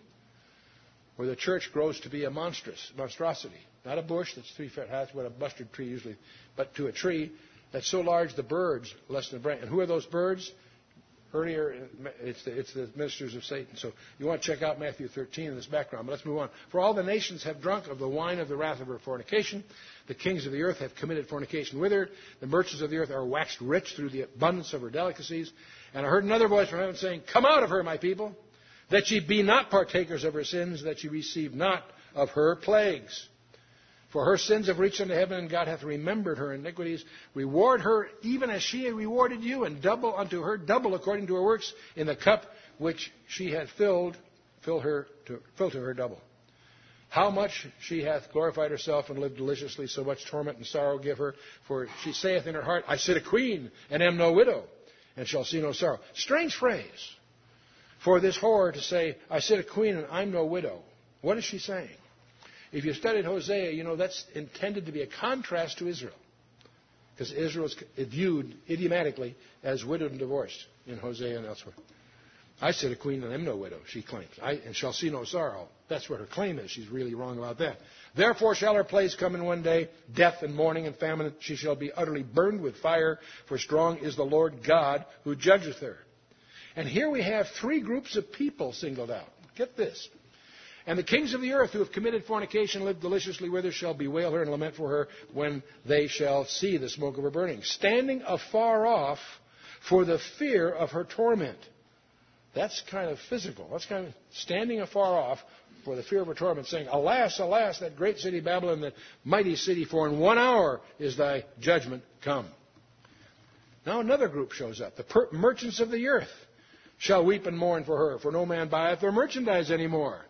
where the church grows to be a monstrous monstrosity, not a bush that's three feet high, that's what a mustard tree usually, but to a tree that's so large the birds less than a branch. And who are those birds? Earlier, it's the, it's the ministers of Satan. So you want to check out Matthew 13 in this background. But let's move on. For all the nations have drunk of the wine of the wrath of her fornication. The kings of the earth have committed fornication with her. The merchants of the earth are waxed rich through the abundance of her delicacies. And I heard another voice from heaven saying, Come out of her, my people, that ye be not partakers of her sins, that ye receive not of her plagues. For her sins have reached unto heaven, and God hath remembered her iniquities. Reward her even as she rewarded you, and double unto her double according to her works in the cup which she hath filled, fill her to, fill to her double. How much she hath glorified herself and lived deliciously, so much torment and sorrow give her. For she saith in her heart, I sit a queen, and am no widow, and shall see no sorrow. Strange phrase for this whore to say, I sit a queen, and I'm no widow. What is she saying? If you studied Hosea, you know that's intended to be a contrast to Israel. Because Israel is viewed idiomatically as widowed and divorced in Hosea and elsewhere. I said a queen and am no widow, she claims, I, and shall see no sorrow. That's what her claim is. She's really wrong about that. Therefore shall her place come in one day, death and mourning and famine. She shall be utterly burned with fire, for strong is the Lord God who judgeth her. And here we have three groups of people singled out. Get this. And the kings of the earth who have committed fornication live deliciously with her shall bewail her and lament for her when they shall see the smoke of her burning, standing afar off for the fear of her torment. That's kind of physical. That's kind of standing afar off for the fear of her torment, saying, Alas, alas, that great city Babylon, that mighty city, for in one hour is thy judgment come. Now another group shows up. The per- merchants of the earth shall weep and mourn for her, for no man buyeth their merchandise any more.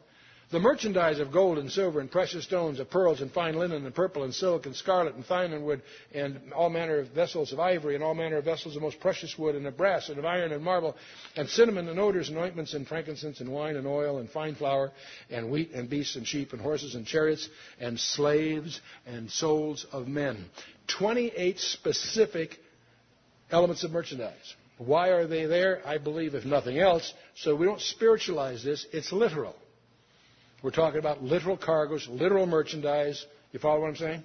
The merchandise of gold and silver and precious stones, of pearls and fine linen and purple and silk and scarlet and fine and wood and all manner of vessels of ivory and all manner of vessels of most precious wood and of brass and of iron and marble and cinnamon and odors and ointments and frankincense and wine and oil and fine flour and wheat and beasts and sheep and horses and chariots and slaves and souls of men. 28 specific elements of merchandise. Why are they there? I believe, if nothing else, so we don't spiritualize this, it's literal. We're talking about literal cargoes, literal merchandise. You follow what I'm saying?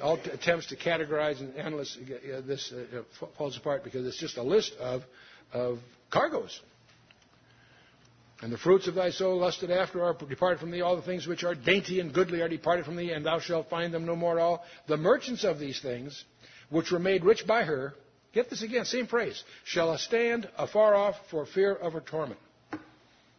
All attempts to categorize and analyze uh, this uh, uh falls apart because it's just a list of, of cargoes. And the fruits of thy soul lusted after are departed from thee. All the things which are dainty and goodly are departed from thee, and thou shalt find them no more at all. The merchants of these things, which were made rich by her, get this again, same phrase, shall stand afar off for fear of her torment.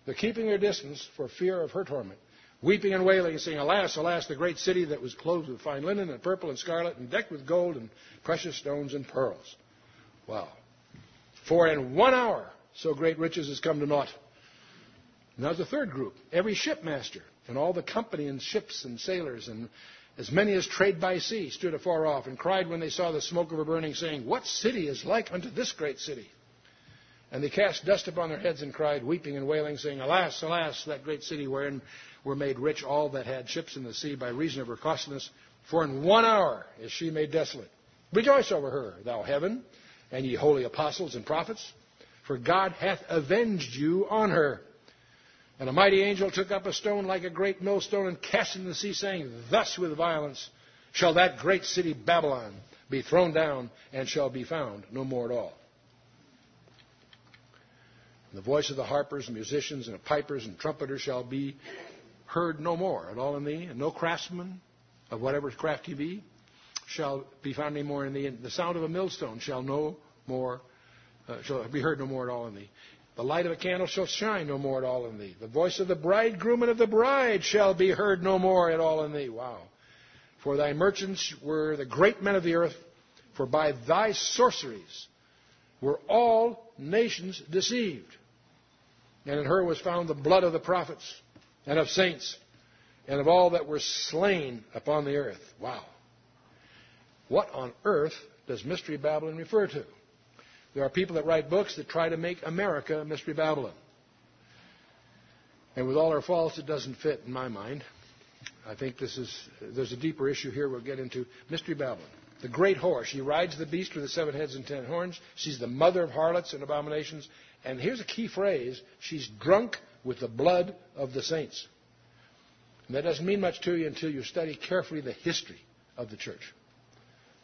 They're keeping their distance for fear of her torment, weeping and wailing saying, Alas, alas, the great city that was clothed with fine linen and purple and scarlet and decked with gold and precious stones and pearls. Wow. For in one hour so great riches has come to naught. Now the third group, every shipmaster and all the company and ships and sailors and as many as trade by sea stood afar off and cried when they saw the smoke of her burning, saying, What city is like unto this great city? And they cast dust upon their heads and cried, weeping and wailing, saying, Alas, alas, that great city wherein were made rich all that had ships in the sea by reason of her costliness. For in one hour is she made desolate. Rejoice over her, thou heaven, and ye holy apostles and prophets, for God hath avenged you on her. And a mighty angel took up a stone like a great millstone and cast it in the sea, saying, Thus with violence shall that great city Babylon be thrown down and shall be found no more at all. And the voice of the harpers and musicians and pipers and trumpeters shall be heard no more at all in thee, and no craftsman of whatever craft he be shall be found any more in thee. And the sound of a millstone shall no more uh, shall be heard no more at all in thee. The light of a candle shall shine no more at all in thee. The voice of the bridegroom and of the bride shall be heard no more at all in thee. Wow. For thy merchants were the great men of the earth, for by thy sorceries were all nations deceived. And in her was found the blood of the prophets and of saints and of all that were slain upon the earth. Wow. What on earth does Mystery Babylon refer to? There are people that write books that try to make America Mystery Babylon. And with all our faults, it doesn't fit in my mind. I think this is, there's a deeper issue here we'll get into. Mystery Babylon. The great whore. She rides the beast with the seven heads and ten horns. She's the mother of harlots and abominations. And here's a key phrase. She's drunk with the blood of the saints. And that doesn't mean much to you until you study carefully the history of the church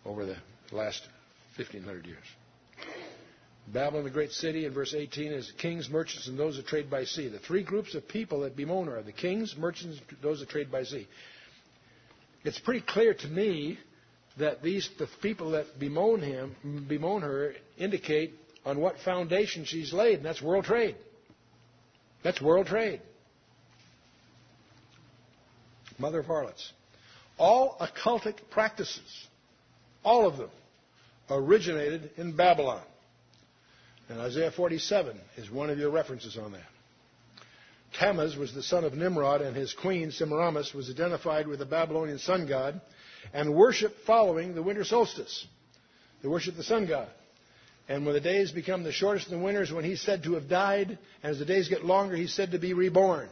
over the last 1500 years. Babylon, the great city, in verse 18, is kings, merchants, and those that trade by sea. The three groups of people that bemoan her are the kings, merchants, and those that trade by sea. It's pretty clear to me that these the people that bemoan him, bemoan her, indicate on what foundation she's laid, and that's world trade. That's world trade. Mother of harlots. All occultic practices, all of them, originated in Babylon. And Isaiah 47 is one of your references on that. Tammuz was the son of Nimrod, and his queen, Semiramis, was identified with the Babylonian sun god and worshipped following the winter solstice. They worshiped the sun god. And when the days become the shortest in the winters, when he's said to have died, and as the days get longer, he's said to be reborn.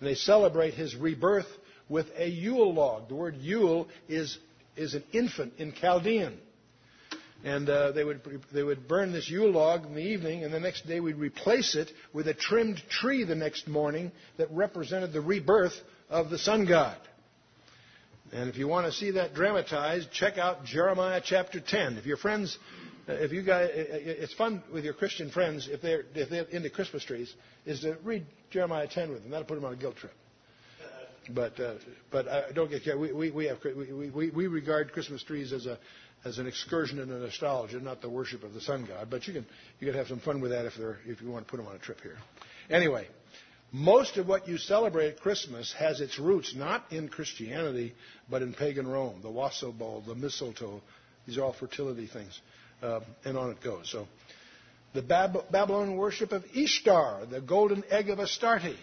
And they celebrate his rebirth with a Yule log. The word Yule is, is an infant in Chaldean. And uh, they, would, they would burn this Yule log in the evening, and the next day we'd replace it with a trimmed tree the next morning that represented the rebirth of the sun god. And if you want to see that dramatized, check out Jeremiah chapter 10. If your friends, uh, if you guys, uh, uh, it's fun with your Christian friends if they're, if they're into Christmas trees, is to read Jeremiah 10 with them. That'll put them on a guilt trip. But uh, but uh, don't get. We, we, we, have, we, we, we regard Christmas trees as a as an excursion into nostalgia, not the worship of the sun god. But you can you can have some fun with that if they're if you want to put them on a trip here. Anyway, most of what you celebrate at Christmas has its roots not in Christianity, but in pagan Rome. The wassail bowl, the mistletoe, these are all fertility things, uh, and on it goes. So, the Bab- Babylonian worship of Ishtar, the golden egg of Astarte.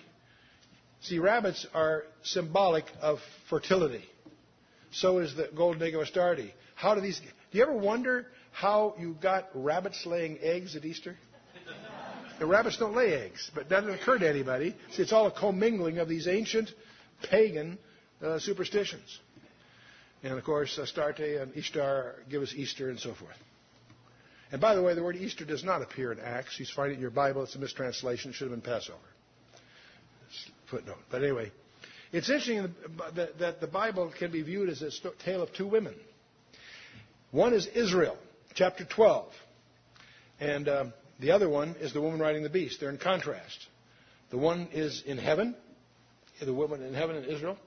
See, rabbits are symbolic of fertility. So is the golden egg of Astarte. How do these? Do you ever wonder how you got rabbits laying eggs at Easter? The rabbits don't lay eggs, but that doesn't occur to anybody. See, it's all a commingling of these ancient pagan uh, superstitions. And of course, Astarte and Ishtar give us Easter and so forth. And by the way, the word Easter does not appear in Acts. You find it in your Bible. It's a mistranslation. It should have been Passover footnote. But anyway, it's interesting that the Bible can be viewed as a tale of two women. One is Israel, chapter 12, and um, the other one is the woman riding the beast. They're in contrast. The one is in heaven, the woman in heaven in Israel.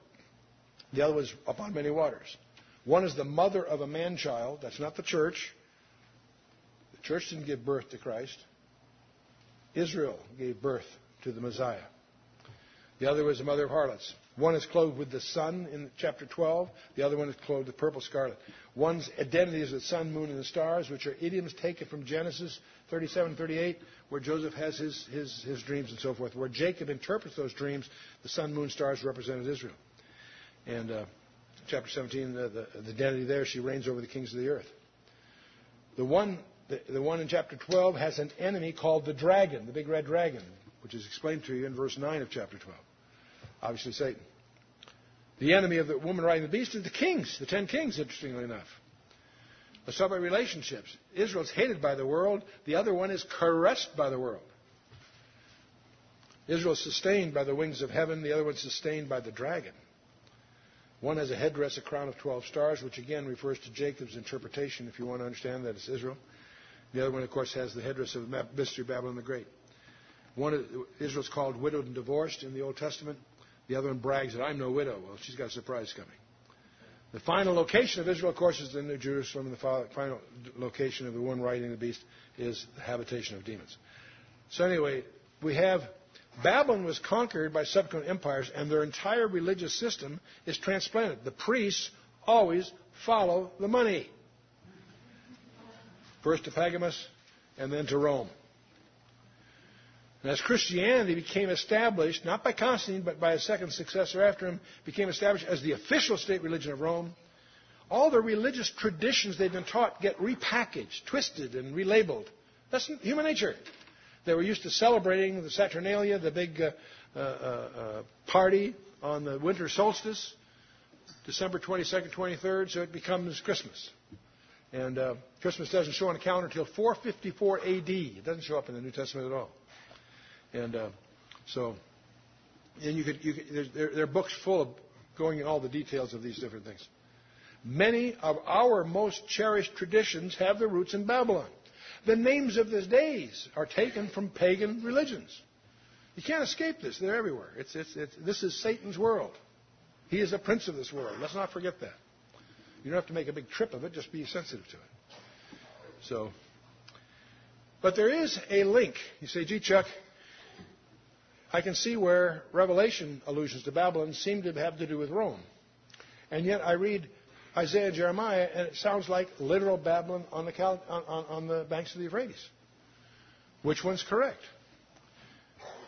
The other was upon many waters. One is the mother of a man child. That's not the church. The church didn't give birth to Christ. Israel gave birth to the Messiah. The other was the mother of harlots. One is clothed with the sun in chapter 12. The other one is clothed with purple scarlet. One's identity is the sun, moon, and the stars, which are idioms taken from Genesis 37, 38, where Joseph has his, his, his dreams and so forth. Where Jacob interprets those dreams, the sun, moon, stars represented Israel. And uh, chapter 17, the, the, the identity there, she reigns over the kings of the earth. The one, the, the one in chapter 12 has an enemy called the dragon, the big red dragon, which is explained to you in verse 9 of chapter 12 obviously Satan. The enemy of the woman riding the beast is the kings, the ten kings, interestingly enough. Talk about relationships. Israel's hated by the world, the other one is caressed by the world. Israel is sustained by the wings of heaven, the other one sustained by the dragon. One has a headdress, a crown of 12 stars, which again refers to Jacob's interpretation, if you want to understand that it's Israel. The other one, of course, has the headdress of the Mystery Babylon the Great. One Israel's called widowed and divorced in the Old Testament. The other one brags that I'm no widow. Well, she's got a surprise coming. The final location of Israel, of course, is in New Jerusalem, and the final location of the one riding the beast is the habitation of demons. So anyway, we have Babylon was conquered by subsequent empires, and their entire religious system is transplanted. The priests always follow the money. First to Pergamus, and then to Rome. And as Christianity became established, not by Constantine, but by a second successor after him, became established as the official state religion of Rome, all the religious traditions they've been taught get repackaged, twisted, and relabeled. That's human nature. They were used to celebrating the Saturnalia, the big uh, uh, uh, party on the winter solstice, December 22nd, 23rd, so it becomes Christmas. And uh, Christmas doesn't show on the calendar until 454 AD. It doesn't show up in the New Testament at all. And uh, so, and you could, you could there, there are books full of going in all the details of these different things. Many of our most cherished traditions have their roots in Babylon. The names of the days are taken from pagan religions. You can't escape this. They're everywhere. It's, it's, it's, this is Satan's world. He is the prince of this world. Let's not forget that. You don't have to make a big trip of it, just be sensitive to it. So, but there is a link. You say, gee, Chuck, I can see where Revelation allusions to Babylon seem to have to do with Rome. And yet I read Isaiah and Jeremiah, and it sounds like literal Babylon on the, Cal- on, on, on the banks of the Euphrates. Which one's correct?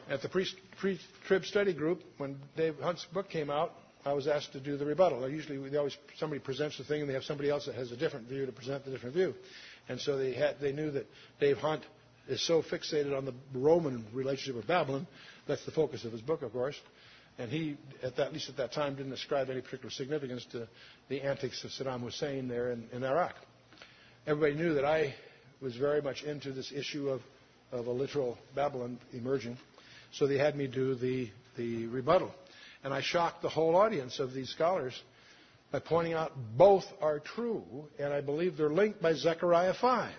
At the pre-trib study group, when Dave Hunt's book came out, I was asked to do the rebuttal. Usually, they always somebody presents the thing, and they have somebody else that has a different view to present the different view. And so they had, they knew that Dave Hunt is so fixated on the Roman relationship with Babylon. That's the focus of his book, of course. And he, at, that, at least at that time, didn't ascribe any particular significance to the antics of Saddam Hussein there in, in Iraq. Everybody knew that I was very much into this issue of, of a literal Babylon emerging. So they had me do the, the rebuttal. And I shocked the whole audience of these scholars by pointing out both are true, and I believe they're linked by Zechariah 5.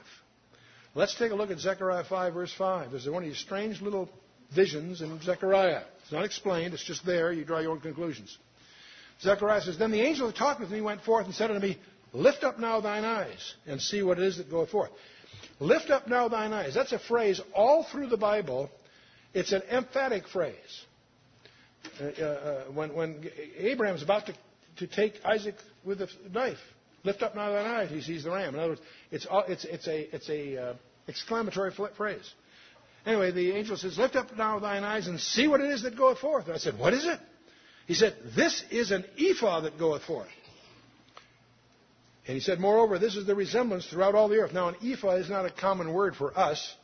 Let's take a look at Zechariah 5, verse 5. There's one of these strange little visions in Zechariah. It's not explained, it's just there. You draw your own conclusions. Zechariah says, Then the angel that talked with me went forth and said unto me, Lift up now thine eyes and see what it is that goeth forth. Lift up now thine eyes. That's a phrase all through the Bible. It's an emphatic phrase. Uh, uh, uh when, when Abraham's about to, to take Isaac with a knife, lift up now thine eyes, he sees the ram. In other words, it's, it's, it's a, it's a uh, exclamatory phrase. Anyway, the angel says, Lift up now thine eyes and see what it is that goeth forth. And I said, What is it? He said, This is an ephah that goeth forth. And he said, Moreover, this is the resemblance throughout all the earth. Now, an ephah is not a common word for us.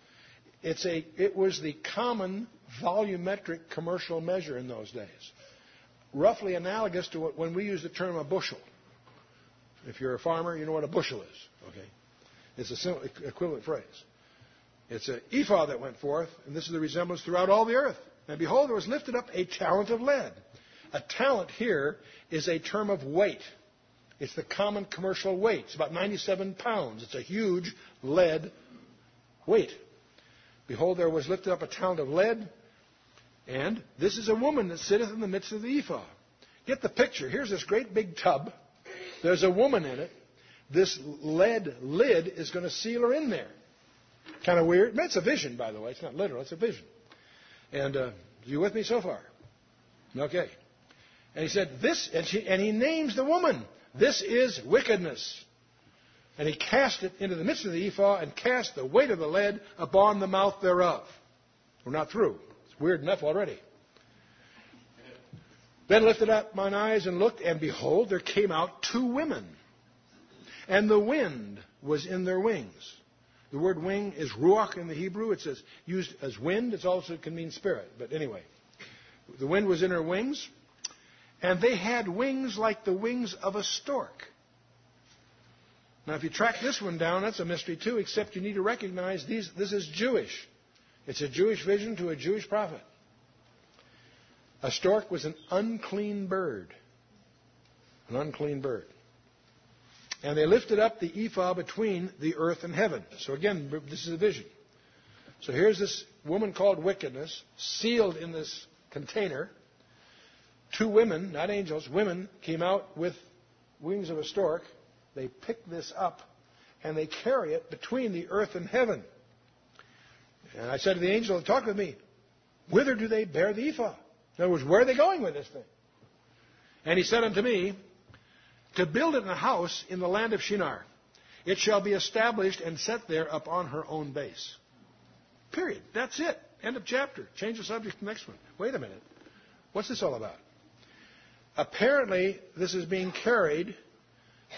It's a, it was the common volumetric commercial measure in those days. Roughly analogous to what, when we use the term a bushel. If you're a farmer, you know what a bushel is. Okay? It's a equivalent phrase. It's an ephah that went forth, and this is the resemblance throughout all the earth. And behold, there was lifted up a talent of lead. A talent here is a term of weight. It's the common commercial weight. It's about 97 pounds. It's a huge lead weight. Behold, there was lifted up a talent of lead, and this is a woman that sitteth in the midst of the ephah. Get the picture. Here's this great big tub. There's a woman in it. This lead lid is going to seal her in there. Kind of weird. It's a vision, by the way. It's not literal. It's a vision. And uh, you with me so far? Okay. And he said, "This," and, she, and he names the woman. This is wickedness. And he cast it into the midst of the ephah and cast the weight of the lead upon the mouth thereof. We're not through. It's weird enough already. Then lifted up mine eyes and looked, and behold, there came out two women. And the wind was in their wings. The word wing is ruach in the Hebrew. It's used as wind. It also can mean spirit. But anyway, the wind was in her wings, And they had wings like the wings of a stork. Now, if you track this one down, that's a mystery too, except you need to recognize these, this is Jewish. It's a Jewish vision to a Jewish prophet. A stork was an unclean bird. An unclean bird. And they lifted up the ephah between the earth and heaven. So again, this is a vision. So here's this woman called wickedness, sealed in this container. Two women, not angels, women came out with wings of a stork. They pick this up and they carry it between the earth and heaven. And I said to the angel Talk with me, Whither do they bear the ephah? In other words, where are they going with this thing? And he said unto me, To build it in a house in the land of Shinar. It shall be established and set there upon her own base. Period. That's it. End of chapter. Change the subject to the next one. Wait a minute. What's this all about? Apparently, this is being carried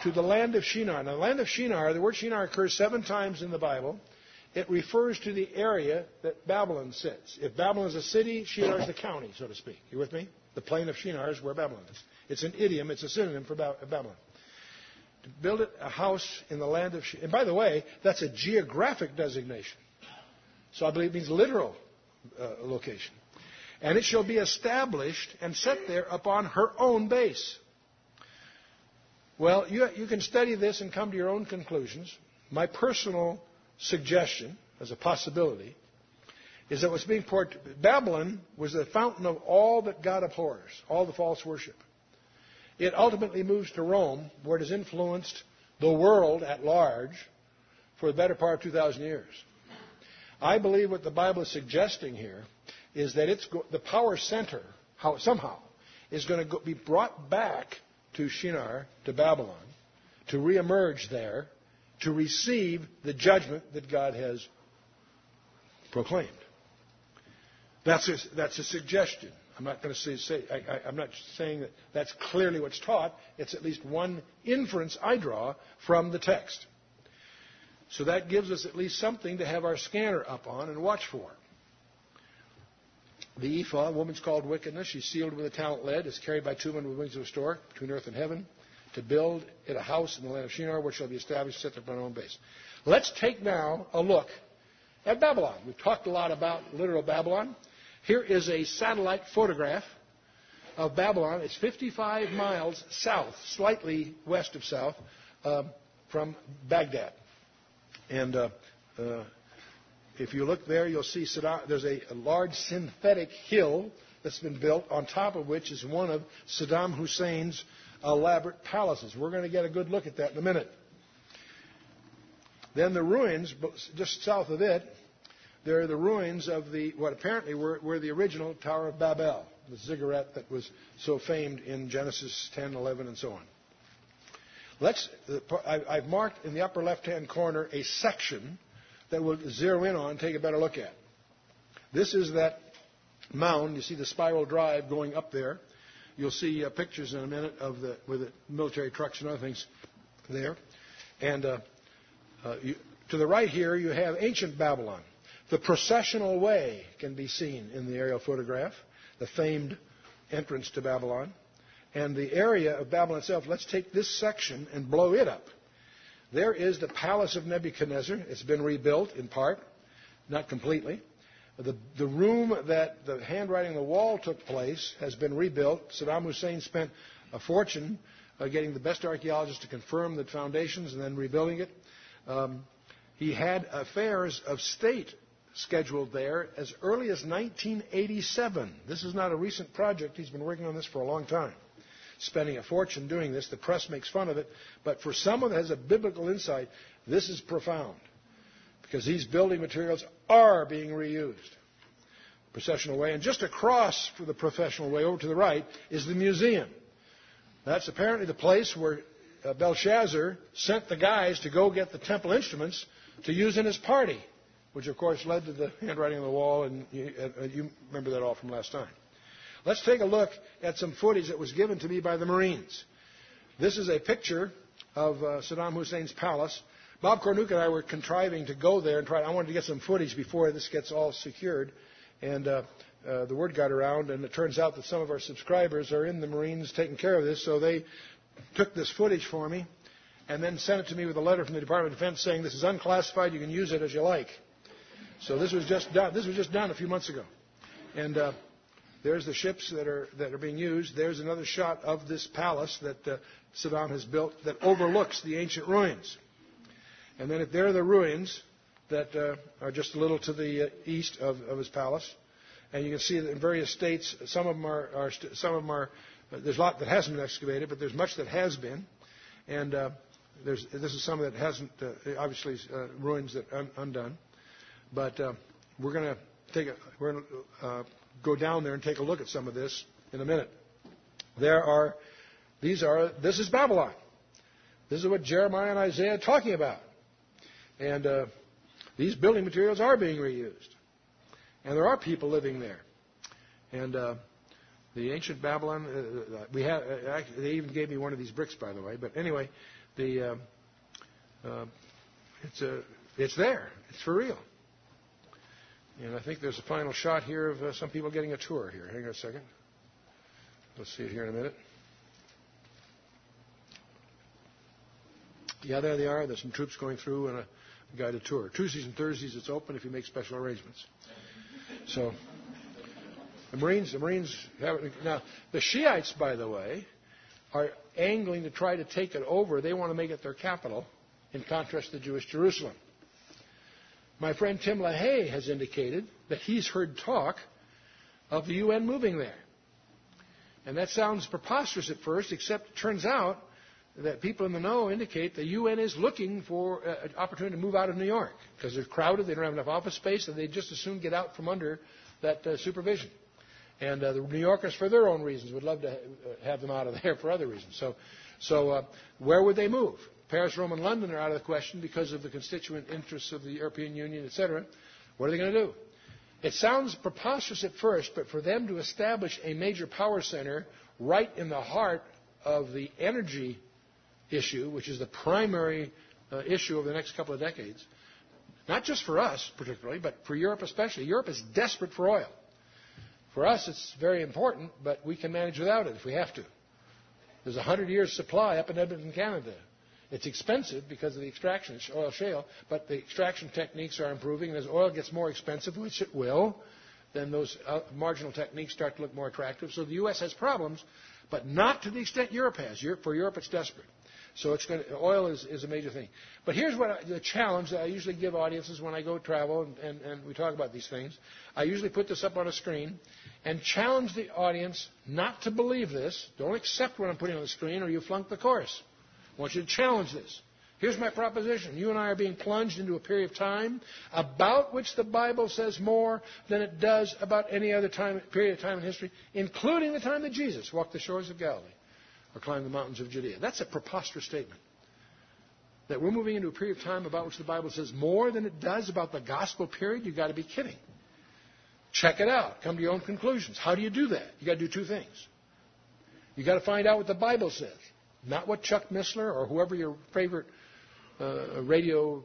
to the land of Shinar. Now, the land of Shinar, the word Shinar occurs seven times in the Bible. It refers to the area that Babylon sits. If Babylon is a city, Shinar is the county, so to speak. You with me? The plain of Shinar is where Babylon is. It's an idiom, it's a synonym for Babylon. To build it a house in the land of Shinar. And by the way, that's a geographic designation. So I believe it means literal uh, location. And it shall be established and set there upon her own base. Well, you, you can study this and come to your own conclusions. My personal suggestion, as a possibility, is that what's being poured. Babylon was the fountain of all that God abhors, all the false worship. It ultimately moves to Rome, where it has influenced the world at large for the better part of 2,000 years. I believe what the Bible is suggesting here is that it's go- the power center, how, somehow, is going to go- be brought back to Shinar, to Babylon, to reemerge there, to receive the judgment that God has proclaimed. That's a, that's a suggestion. I'm not going to say, say I, am not saying that that's clearly what's taught. It's at least one inference I draw from the text. So that gives us at least something to have our scanner up on and watch for. The ephah, woman's called wickedness. She's sealed with a talent lead. Is carried by two men with wings of a stork between earth and heaven to build it a house in the land of Shinar, which shall be established, set upon her own base. Let's take now a look at Babylon. We've talked a lot about literal Babylon. Here is a satellite photograph of Babylon. It's 55 miles south, slightly west of south, uh, from Baghdad. And uh, uh, if you look there, you'll see Saddam, there's a, a large synthetic hill that's been built, on top of which is one of Saddam Hussein's elaborate palaces. We're going to get a good look at that in a minute. Then the ruins, just south of it, there are the ruins of the what apparently were, were the original Tower of Babel, the ziggurat that was so famed in Genesis 10, 11, and so on. Let's, I've marked in the upper left-hand corner a section that we'll zero in on, take a better look at. This is that mound. You see the spiral drive going up there. You'll see uh, pictures in a minute of the with the military trucks and other things there. And uh, uh, you, to the right here, you have ancient Babylon. The processional way can be seen in the aerial photograph, the famed entrance to Babylon and the area of Babylon itself, let's take this section and blow it up. There is the palace of Nebuchadnezzar. It's been rebuilt in part, not completely. The, the room that the handwriting on the wall took place has been rebuilt. Saddam Hussein spent a fortune uh, getting the best archaeologists to confirm the foundations and then rebuilding it. Um, he had affairs of state scheduled there as early as 1987. This is not a recent project. He's been working on this for a long time spending a fortune doing this. The press makes fun of it. But for someone that has a biblical insight, this is profound. Because these building materials are being reused. Processional way. And just across from the processional way over to the right is the museum. That's apparently the place where uh, Belshazzar sent the guys to go get the temple instruments to use in his party, which of course led to the handwriting on the wall, and you, uh, you remember that all from last time. Let's take a look at some footage that was given to me by the Marines. This is a picture of uh, Saddam Hussein's palace. Bob Cornuke and I were contriving to go there and try. I wanted to get some footage before this gets all secured. And uh, uh, the word got around, and it turns out that some of our subscribers are in the Marines taking care of this, so they took this footage for me and then sent it to me with a letter from the Department of Defense saying this is unclassified, you can use it as you like. So this was just done. This was just done a few months ago, and uh, there's the ships that are that are being used. There's another shot of this palace that uh, Saddam has built that overlooks the ancient ruins. And then there are the ruins that uh, are just a little to the uh, east of, of his palace. And you can see that in various states, some of them are, are some of them are. There's a lot that hasn't been excavated, but there's much that has been. And uh, there's, this is some that hasn't, uh, obviously, uh, ruins that un, undone. But uh, we're going to take a, we're going to uh, go down there and take a look at some of this in a minute. There are, these are, this is Babylon. This is what Jeremiah and Isaiah are talking about. And uh, these building materials are being reused. And there are people living there. And uh, the ancient Babylon, uh, uh we have, uh, they even gave me one of these bricks, by the way. But anyway, the, it's, a, it's there. It's for real. And I think there's a final shot here of uh, some people getting a tour here. Hang on a second. Let's see it here in a minute. Yeah, there they are. There's some troops going through and a guided tour. Tuesdays and Thursdays it's open if you make special arrangements. So the Marines, the Marines have now the Shiites, by the way, are angling to try to take it over. They want to make it their capital, in contrast to Jewish Jerusalem. My friend Tim LaHaye has indicated that he's heard talk of the UN moving there. And that sounds preposterous at first, except it turns out that people in the know indicate the UN is looking for an opportunity to move out of New York because they're crowded, they don't have enough office space, and they'd just as soon get out from under that uh, supervision. And uh, the New Yorkers, for their own reasons, would love to have them out of there for other reasons. So, so uh, where would they move? Paris, Rome, and London are out of the question because of the constituent interests of the European Union, etc. What are they going to do? It sounds preposterous at first, but for them to establish a major power center right in the heart of the energy issue, which is the primary uh, issue over the next couple of decades, not just for us particularly, but for Europe especially. Europe is desperate for oil. For us, it's very important, but we can manage without it if we have to. There's a hundred years supply up in Edmonton, Canada. It's expensive because of the extraction, oil shale, but the extraction techniques are improving. And as oil gets more expensive, which it will, then those uh, marginal techniques start to look more attractive. So the U.S. has problems, but not to the extent Europe has. For Europe, it's desperate. So it's oil is, a major thing. But here's the challenge that I usually give audiences when I go travel and we talk about these things. I usually put this up on a screen and challenge the audience not to believe this. Don't accept what I'm putting on the screen or you flunk the course. I want you to challenge this. Here's my proposition. You and I are being plunged into a period of time about which the Bible says more than it does about any other time, period of time in history, including the time that Jesus walked the shores of Galilee or climbed the mountains of Judea. That's a preposterous statement. That we're moving into a period of time about which the Bible says more than it does about the gospel period, you've got to be kidding. Check it out. Come to your own conclusions. How do you do that? You've got to do two things. You've got to find out what the Bible says, not what Chuck Missler or whoever your favorite uh, radio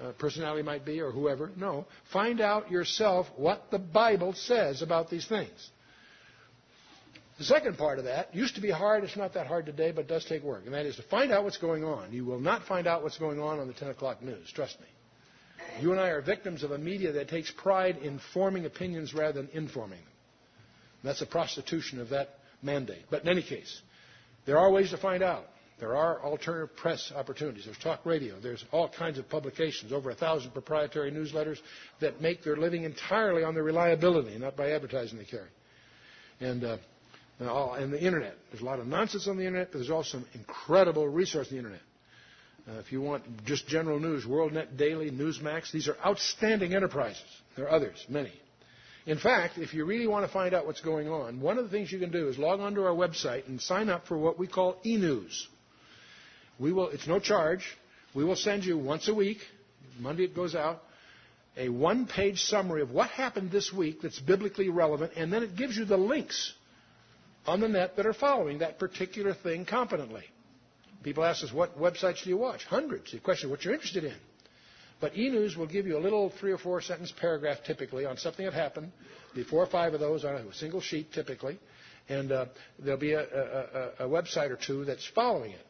uh, personality might be or whoever. No. Find out yourself what the Bible says about these things. The second part of that used to be hard. It's not that hard today, but it does take work. And that is to find out what's going on. You will not find out what's going on on the 10 o'clock news. Trust me. You and I are victims of a media that takes pride in forming opinions rather than informing them. And that's a prostitution of that mandate. But in any case, there are ways to find out. There are alternative press opportunities. There's talk radio. There's all kinds of publications, over a thousand proprietary newsletters that make their living entirely on their reliability, not by advertising they carry. And uh, and the internet. There's a lot of nonsense on the internet, but there's also some incredible resource on the internet. Uh, if you want just general news, WorldNet Daily, Newsmax, these are outstanding enterprises. There are others, many. In fact, if you really want to find out what's going on, one of the things you can do is log onto our website and sign up for what we call e-news. We will, it's no charge. We will send you once a week, Monday it goes out, a one-page summary of what happened this week that's biblically relevant, and then it gives you the links on the net that are following that particular thing competently. People ask us, what websites do you watch? Hundreds. The question, what you're interested in. But E News will give you a little three or four sentence paragraph typically on something that happened, be four or five of those on a single sheet typically, and uh, there'll be a, a, a website or two that's following it.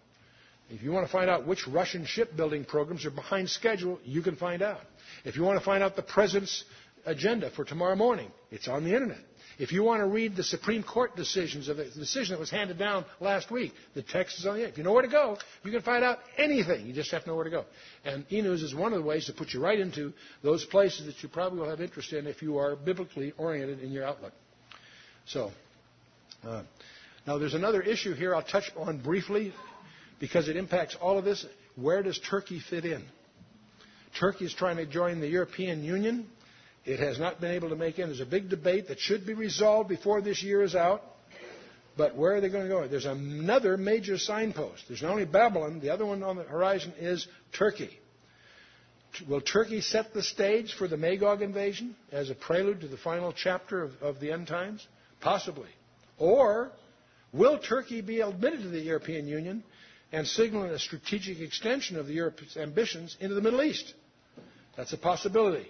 If you want to find out which Russian shipbuilding programs are behind schedule, you can find out. If you want to find out the president's agenda for tomorrow morning, it's on the internet. If you want to read the Supreme Court decisions of the decision that was handed down last week, the text is on the internet. If you know where to go, you can find out anything. You just have to know where to go. And e-news is one of the ways to put you right into those places that you probably will have interest in if you are biblically oriented in your outlook. So, uh, now there's another issue here I'll touch on briefly because it impacts all of this. Where does Turkey fit in? Turkey is trying to join the European Union. It has not been able to make in. There's a big debate that should be resolved before this year is out. But where are they going to go? There's another major signpost. There's not only Babylon, the other one on the horizon is Turkey. Will Turkey set the stage for the Magog invasion as a prelude to the final chapter of, of the end times? Possibly. Or will Turkey be admitted to the European Union and signal a strategic extension of the Europe's ambitions into the Middle East? That's a possibility.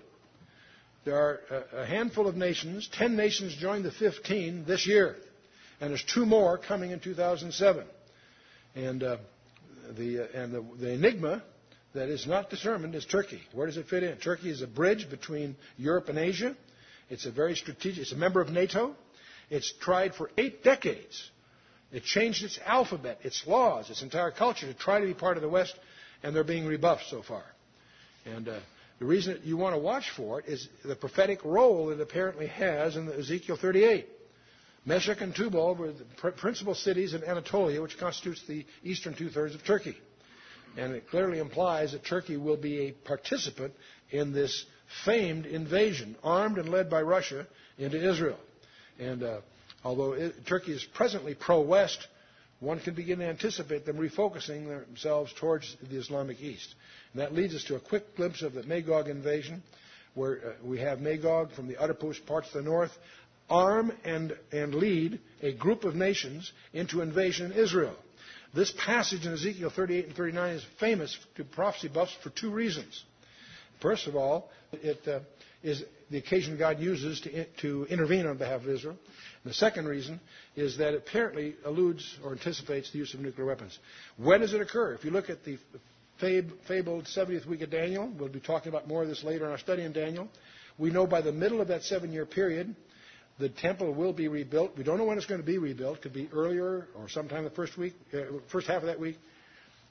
There are a handful of nations. Ten nations joined the 15 this year. And there's two more coming in 2007. And, uh, the, uh, and the, the enigma that is not determined is Turkey. Where does it fit in? Turkey is a bridge between Europe and Asia. It's a very strategic, it's a member of NATO. It's tried for eight decades. It changed its alphabet, its laws, its entire culture to try to be part of the West, and they're being rebuffed so far. And uh, the reason you want to watch for it is the prophetic role it apparently has in Ezekiel 38. Meshech and Tubal were the principal cities in Anatolia, which constitutes the eastern two thirds of Turkey. And it clearly implies that Turkey will be a participant in this famed invasion, armed and led by Russia, into Israel. And uh, although it, Turkey is presently pro West, one can begin to anticipate them refocusing themselves towards the Islamic East. And that leads us to a quick glimpse of the Magog invasion, where uh, we have Magog from the uttermost parts of the north arm and, and lead a group of nations into invasion in Israel. This passage in Ezekiel 38 and 39 is famous to prophecy buffs for two reasons. First of all, it uh, is the occasion God uses to, to intervene on behalf of Israel. And the second reason is that it apparently alludes or anticipates the use of nuclear weapons. When does it occur? If you look at the fabled 70th week of Daniel. We'll be talking about more of this later in our study in Daniel. We know by the middle of that seven year period, the temple will be rebuilt. We don't know when it's going to be rebuilt. It could be earlier or sometime the first week, uh, first half of that week.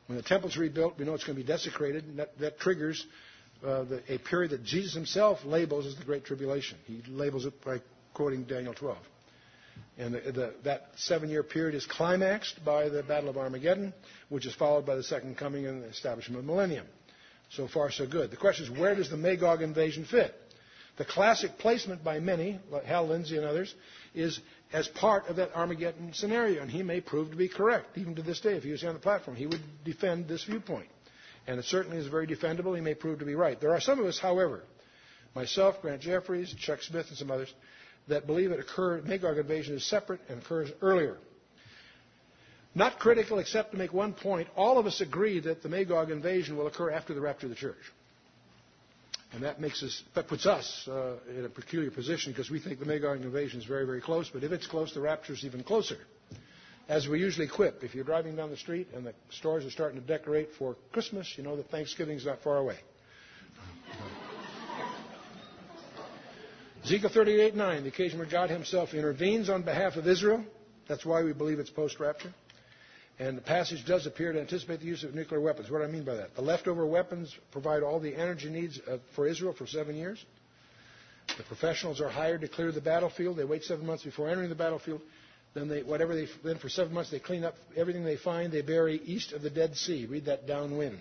When the temple's rebuilt, we know it's going to be desecrated, and that, that triggers uh, the, a period that Jesus himself labels as the Great Tribulation. He labels it by quoting Daniel 12. And the, the, that seven year period is climaxed by the Battle of Armageddon, which is followed by the second coming and the establishment of the millennium. So far, so good. The question is, where does the Magog invasion fit? The classic placement by many, like Hal Lindsey and others, is as part of that Armageddon scenario, and he may prove to be correct. Even to this day, if he was on the platform, he would defend this viewpoint. And it certainly is very defendable. He may prove to be right. There are some of us, however, myself, Grant Jeffries, Chuck Smith, and some others, that believe it occurred, Magog invasion is separate and occurs earlier. Not critical, except to make one point. All of us agree that the Magog invasion will occur after the rapture of the church. And that makes us, that puts us uh, in a peculiar position because we think the Magog invasion is very, very close. But if it's close, the rapture is even closer. As we usually quip, if you're driving down the street and the stores are starting to decorate for Christmas, you know that Thanksgiving's not far away. Ezekiel 38 9, the occasion where God Himself intervenes on behalf of Israel. That's why we believe it's post rapture. And the passage does appear to anticipate the use of nuclear weapons. What do I mean by that? The leftover weapons provide all the energy needs uh, for Israel for seven years. The professionals are hired to clear the battlefield. They wait seven months before entering the battlefield. Then they, whatever they, then for seven months they clean up everything they find. They bury east of the Dead Sea. Read that downwind.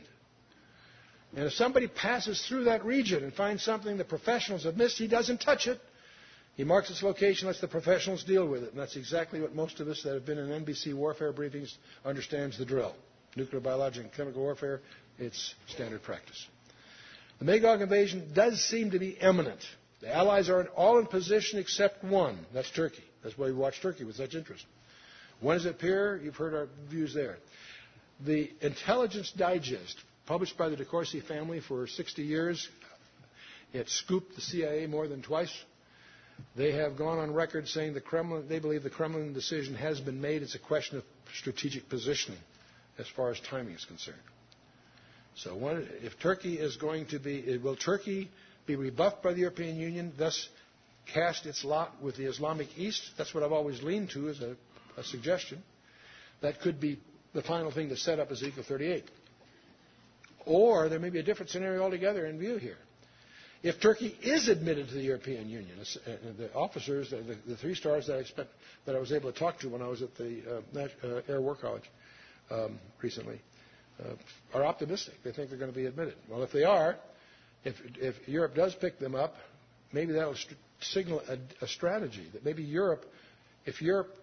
And if somebody passes through that region and finds something the professionals have missed, he doesn't touch it. He marks its location, lets the professionals deal with it. And that's exactly what most of us that have been in NBC warfare briefings understands the drill. Nuclear, biological, and chemical warfare, it's standard practice. The Magog invasion does seem to be imminent. The Allies are all in position except one. That's Turkey. That's why we watch Turkey with such interest. When does it appear? You've heard our views there. The Intelligence Digest published by the De DeCourcy family for 60 years. It scooped the CIA more than twice. They have gone on record saying the Kremlin, they believe the Kremlin decision has been made. It's a question of strategic positioning as far as timing is concerned. So when, if Turkey is going to be, will Turkey be rebuffed by the European Union, thus cast its lot with the Islamic East? That's what I've always leaned to as a, a suggestion. That could be the final thing to set up Ezekiel 38. Or there may be a different scenario altogether in view here. If Turkey is admitted to the European Union, uh, the officers, the, the three stars that I, spent, that I was able to talk to when I was at the uh, uh, Air War College um, recently, uh, are optimistic. They think they're going to be admitted. Well, if they are, if, if Europe does pick them up, maybe that will st- signal a, a strategy that maybe Europe, if Europe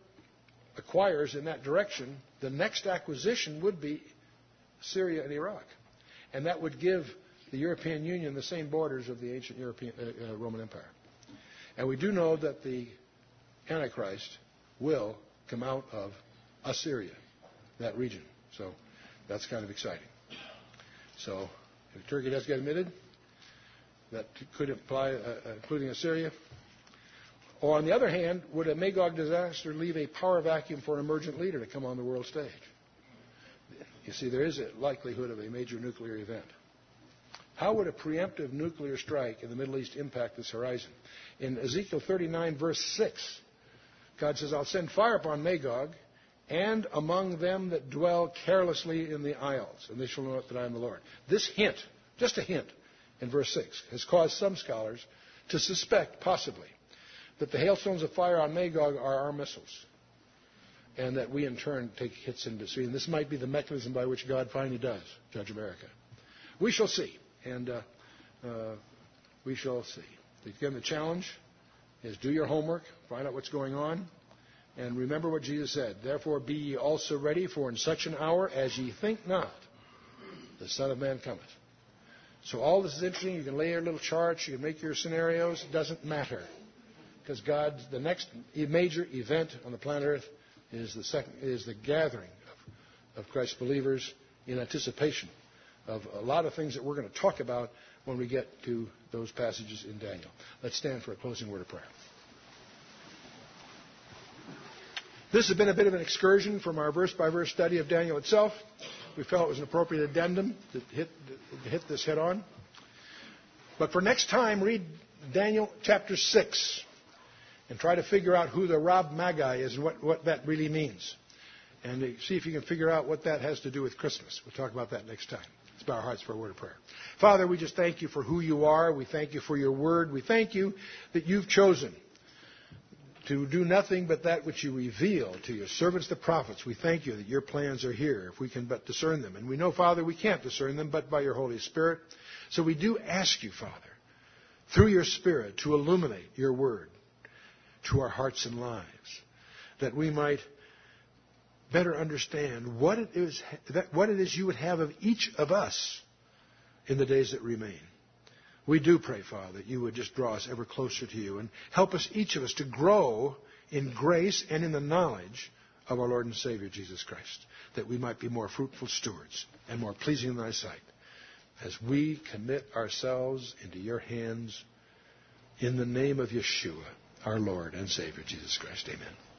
acquires in that direction, the next acquisition would be Syria and Iraq. And that would give the European Union the same borders of the ancient European, uh, uh, Roman Empire. And we do know that the Antichrist will come out of Assyria, that region. So that's kind of exciting. So if Turkey does get admitted, that could apply, uh, uh, including Assyria. Or on the other hand, would a Magog disaster leave a power vacuum for an emergent leader to come on the world stage? You see, there is a likelihood of a major nuclear event. How would a preemptive nuclear strike in the Middle East impact this horizon? In Ezekiel 39, verse 6, God says, I'll send fire upon Magog and among them that dwell carelessly in the isles, and they shall know that I am the Lord. This hint, just a hint, in verse 6, has caused some scholars to suspect, possibly, that the hailstones of fire on Magog are our missiles, and that we in turn take hits in between. This might be the mechanism by which God finally does judge America. We shall see, and uh, uh, we shall see. Again, the challenge is do your homework, find out what's going on, and remember what Jesus said. Therefore be ye also ready, for in such an hour as ye think not, the Son of Man cometh. So all this is interesting. You can lay your little charts, you can make your scenarios. It doesn't matter. Because God, the next major event on the planet Earth is the, second, is the gathering of, of Christ's believers in anticipation of a lot of things that we're going to talk about when we get to those passages in Daniel. Let's stand for a closing word of prayer. This has been a bit of an excursion from our verse by verse study of Daniel itself. We felt it was an appropriate addendum to hit, to hit this head on. But for next time, read Daniel chapter 6 and try to figure out who the Rab Magi is and what, what that really means. And see if you can figure out what that has to do with Christmas. We'll talk about that next time. Let's bow our hearts for a word of prayer. Father, we just thank you for who you are. We thank you for your word. We thank you that you've chosen to do nothing but that which you reveal to your servants, the prophets. We thank you that your plans are here, if we can but discern them. And we know, Father, we can't discern them but by your Holy Spirit. So we do ask you, Father, through your Spirit, to illuminate your word to our hearts and lives, that we might better understand what it is, what it is you would have of each of us in the days that remain. We do pray, Father, that you would just draw us ever closer to you and help us, each of us, to grow in grace and in the knowledge of our Lord and Savior, Jesus Christ, that we might be more fruitful stewards and more pleasing in thy sight as we commit ourselves into your hands in the name of Yeshua, our Lord and Savior, Jesus Christ. Amen.